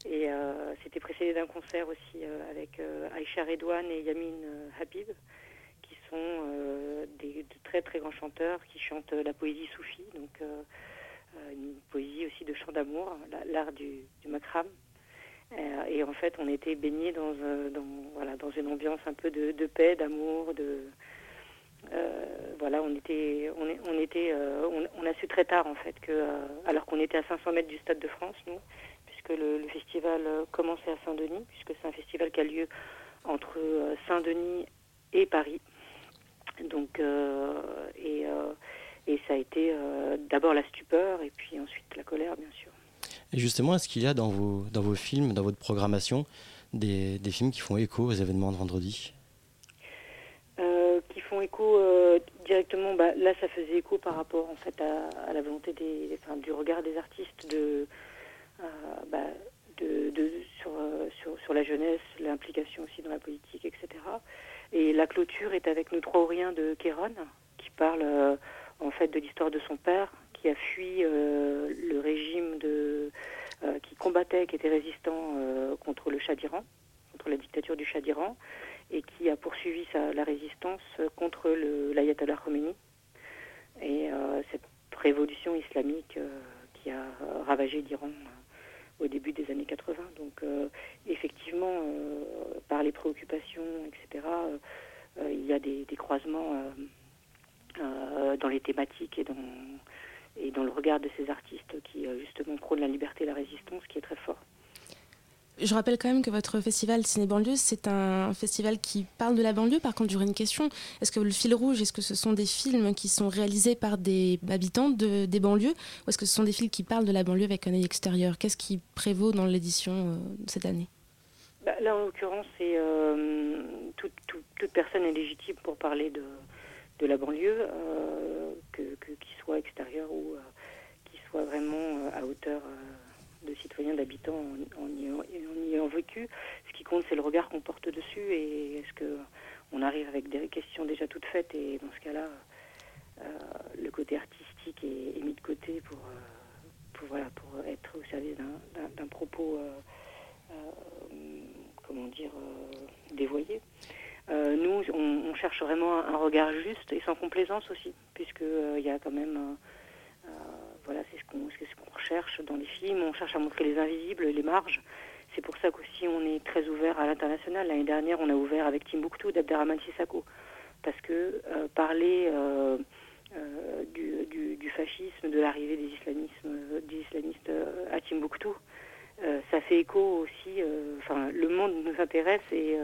Et euh, c'était précédé d'un concert aussi euh, avec euh, Aïcha Redouane et Yamin euh, Habib, qui sont euh, des de très très grands chanteurs qui chantent euh, la poésie soufie, donc euh, euh, une poésie aussi de chant d'amour, la- l'art du, du makram. Euh, et en fait, on était baignés dans, euh, dans, une ambiance un peu de, de paix, d'amour, de euh, voilà, on était, on, était, on, on a su très tard en fait que, alors qu'on était à 500 mètres du Stade de France, nous, puisque le, festival commençait à Saint-Denis, puisque c'est un festival qui a lieu entre Saint-Denis et Paris. Donc, et, et ça a été d'abord la stupeur et puis ensuite la colère, bien sûr. Et justement, est-ce qu'il y a dans vos, dans vos films, dans votre programmation, des, des films qui font écho aux événements de vendredi? Euh, qui font écho euh, directement. Bah, là, ça faisait écho par rapport en fait à, la volonté des, enfin, du regard des artistes de, euh, bah, de, de- sur, sur, sur la jeunesse, l'implication aussi dans la politique, etc. Et la clôture est avec Nous trois Auriens de Kéron, qui parle en fait de l'histoire de son père, qui a fui euh, le régime de, euh, qui combattait, qui était résistant euh, contre le Shah d'Iran, contre la dictature du Shah d'Iran, et qui a poursuivi sa, la résistance contre l'ayatollah Khomeini. Et cette révolution islamique qui a ravagé l'Iran au début des années 80. Donc effectivement, par les préoccupations, etc., il y a des, croisements dans les thématiques et dans, et dans le regard de ces artistes qui euh, justement prônent la liberté et la résistance, qui est très fort. Je rappelle quand même que votre festival Ciné Banlieue, c'est un festival qui parle de la banlieue. Par contre, j'aurais une question. Est-ce que le fil rouge, est-ce que ce sont des films qui sont réalisés par des habitants de- des banlieues ou est-ce que ce sont des films qui parlent de la banlieue avec un œil extérieur? Qu'est-ce qui prévaut dans l'édition euh, cette année? Bah, là, en l'occurrence, c'est euh, toute, toute- toute personne est légitime pour parler de, de la banlieue, euh, que, que- qu'il soit extérieur ou euh, qu'il soit vraiment euh, à hauteur de citoyen, d'habitant en, y, ayant- vécu. Ce qui compte, c'est le regard qu'on porte dessus et est-ce que on arrive avec des questions déjà toutes faites et dans ce cas-là, le côté artistique est, mis de côté pour, pour, voilà, pour être au service d'un- d'un propos. comment dire, dévoyé. Euh, nous, on, cherche vraiment un, regard juste et sans complaisance aussi, puisque euh, il y a quand même, euh, voilà, c'est ce qu'on ce qu'on recherche dans les films. On cherche à montrer les invisibles, les marges. C'est pour ça qu'aussi on est très ouvert à l'international. L'année dernière, on a ouvert avec Timbuktu d'Abderrahman Sissako, parce que parler du, du- du fascisme, de l'arrivée des islamismes, des islamistes à Timbuktu, ça fait écho aussi. Enfin, le monde nous intéresse et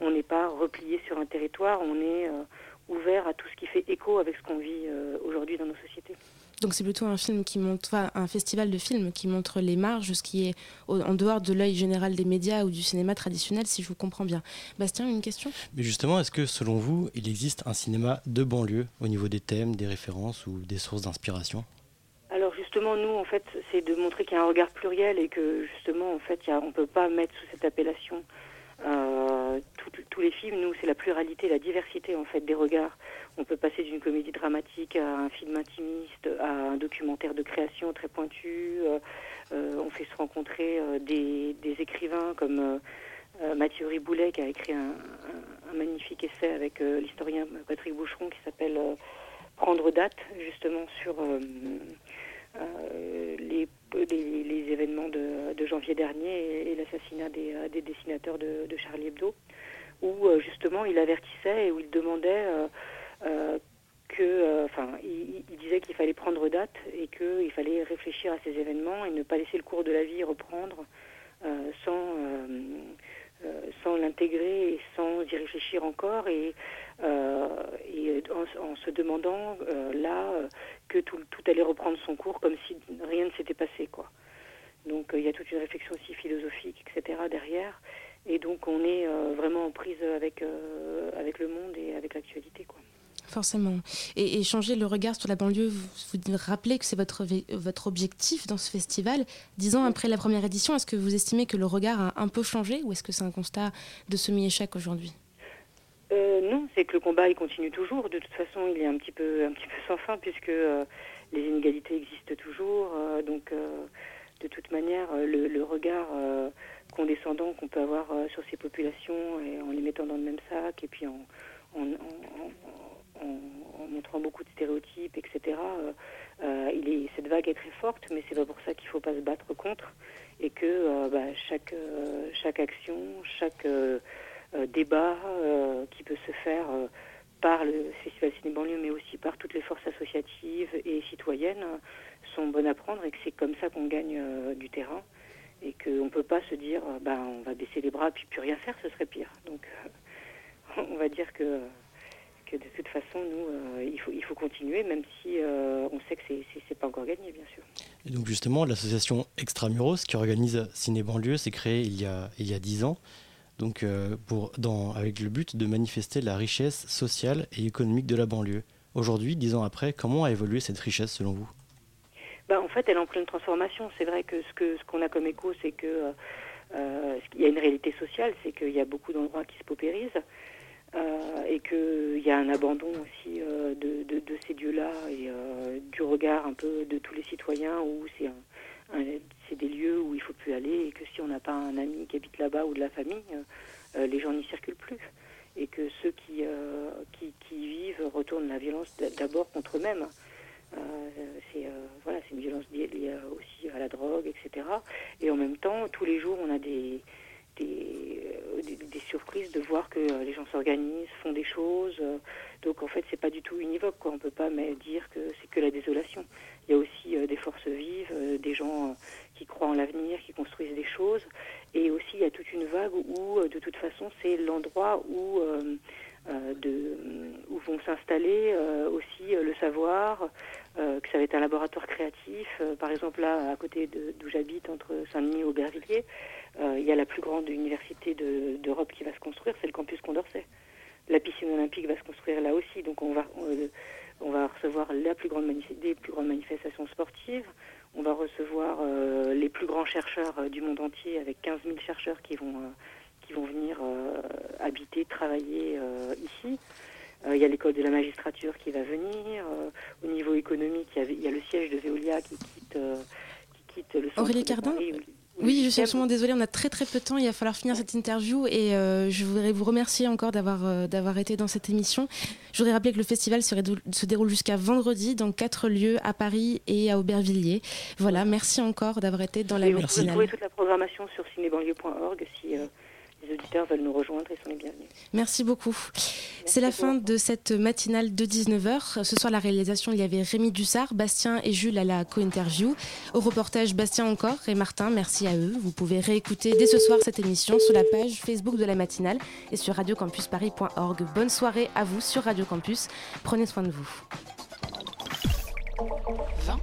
on n'est pas replié sur un territoire. On est euh, ouvert à tout ce qui fait écho avec ce qu'on vit euh, aujourd'hui dans nos sociétés. Donc c'est plutôt un film qui montre, enfin, un festival de films qui montre les marges, ce qui est au- en dehors de l'œil général des médias ou du cinéma traditionnel, si je vous comprends bien. Bastien, une question? Mais justement, est-ce que selon vous, il existe un cinéma de banlieue au niveau des thèmes, des références ou des sources d'inspiration? Alors justement, nous, en fait, c'est de montrer qu'il y a un regard pluriel et que justement, en fait, il y a- on ne peut pas mettre sous cette appellation euh, tout- tous les films. Nous, c'est la pluralité, la diversité, en fait, des regards. On peut passer d'une comédie dramatique à un film intimiste, à un documentaire de création très pointu. Euh, euh, on fait se rencontrer euh, des, écrivains comme euh, euh, Mathieu Riboulet qui a écrit un, un- magnifique essai avec euh, l'historien Patrick Boucheron qui s'appelle euh, prendre date justement sur euh, euh, les, les, les événements de, janvier dernier et, l'assassinat des, euh, des dessinateurs de, Charlie Hebdo, où euh, justement il avertissait et où il demandait euh, euh, que, euh, enfin, il, il disait qu'il fallait prendre date et qu'il fallait réfléchir à ces événements et ne pas laisser le cours de la vie reprendre euh, sans, euh, euh, sans l'intégrer et sans y réfléchir encore. Et, euh, et en, en se demandant euh, là euh, que tout, tout allait reprendre son cours comme si rien ne s'était passé, quoi. Donc euh, il y a toute une réflexion aussi philosophique, etc. derrière. Et donc on est euh, vraiment en prise avec, euh, avec le monde et avec l'actualité, quoi. Forcément. Et, et changer le regard sur la banlieue, vous, vous rappelez que c'est votre, votre objectif dans ce festival. Dix ans après la première édition, est-ce que vous estimez que le regard a un peu changé ou est-ce que c'est un constat de semi-échec aujourd'hui? Euh, non, c'est que le combat il continue toujours. De toute façon, il est un petit peu, un petit peu sans fin puisque euh, les inégalités existent toujours. euh, donc, euh, de toute manière, euh, le, le regard condescendant qu'on peut avoir sur ces populations et en les mettant dans le même sac et puis en, en, en- en- montrant beaucoup de stéréotypes, etc. il est, cette vague est très forte, mais c'est pas pour ça qu'il faut pas se battre contre et que bah, chaque, chaque action, chaque débat euh, qui peut se faire euh, par le Festival Ciné Banlieue, mais aussi par toutes les forces associatives et citoyennes, euh, sont bonnes à prendre et que c'est comme ça qu'on gagne euh, du terrain et qu'on ne peut pas se dire euh, bah, on va baisser les bras puis plus rien faire, ce serait pire. Donc euh, <laughs> on va dire que, que de toute façon, nous, euh, il, faut, il faut continuer, même si euh, on sait que c'est c'est pas encore gagné, bien sûr. Et donc justement, l'association Extramuros qui organise Ciné Banlieue s'est créée il y a il y a dix ans, donc euh, avec le but de manifester la richesse sociale et économique de la banlieue. Aujourd'hui, dix ans après, comment a évolué cette richesse selon vous? Bah, en fait, elle est en pleine transformation. C'est vrai que ce qu'on a comme écho, c'est que euh, euh, il y a une réalité sociale, c'est qu'il y a beaucoup d'endroits qui se paupérisent euh, et qu'il y a un abandon aussi de, de, ces lieux-là et du regard un peu de tous les citoyens où c'est un- c'est des lieux où il faut plus aller et que si on n'a pas un ami qui habite là-bas ou de la famille, euh, euh, les gens n'y circulent plus et que ceux qui, euh, qui, vivent retournent la violence d'abord contre eux-mêmes. Euh, c'est voilà, une violence liée, aussi à la drogue, etc. Et en même temps, tous les jours, on a des des, euh, des, surprises de voir que euh, les gens s'organisent, font des choses. euh, donc en fait, c'est pas du tout univoque. Quoi. On peut pas dire que c'est que la désolation. Il y a aussi des forces vives, des gens qui croient en l'avenir, qui construisent des choses. Et aussi, il y a toute une vague où, de toute façon, c'est l'endroit où vont s'installer aussi le savoir, que ça va être un laboratoire créatif. Par exemple, là, à côté d'où j'habite, entre Saint-Denis et Aubervilliers, il y a la plus grande université de- d'Europe qui va se construire, c'est le campus Condorcet. La piscine olympique va se construire là aussi, donc on va, on, on va recevoir la plus grande des plus grandes manifestations sportives. On va recevoir euh, les plus grands chercheurs euh, du monde entier, avec 15 000 chercheurs qui vont, euh, qui vont venir euh, habiter, travailler euh, ici. Euh, Il y a l'école de la magistrature qui va venir. Euh, au niveau économique, il y, a le siège de Veolia qui quitte, euh, qui quitte le centre Aurélie de Cardin Paris, Oui, je suis absolument désolée, on a très très peu de temps, il va falloir finir cette interview et euh, je voudrais vous remercier encore d'avoir euh, d'avoir été dans cette émission. Je voudrais rappeler que le festival se, déroule jusqu'à vendredi dans quatre lieux à Paris et à Aubervilliers. Voilà, merci encore d'avoir été dans la Et vous pouvez trouver toute la programmation sur cinébanlieue.org si euh, les auditeurs veulent nous rejoindre, ils sont les bienvenus. Merci beaucoup. C'est la fin de cette matinale de 19h. Ce soir, la réalisation, il y avait Rémi Dussard, Bastien et Jules à la co-interview. Au reportage, Bastien encore et Martin, merci à eux. Vous pouvez réécouter dès ce soir cette émission sur la page Facebook de la matinale et sur radiocampusparis.org. Bonne soirée à vous sur Radio Campus. Prenez soin de vous. 20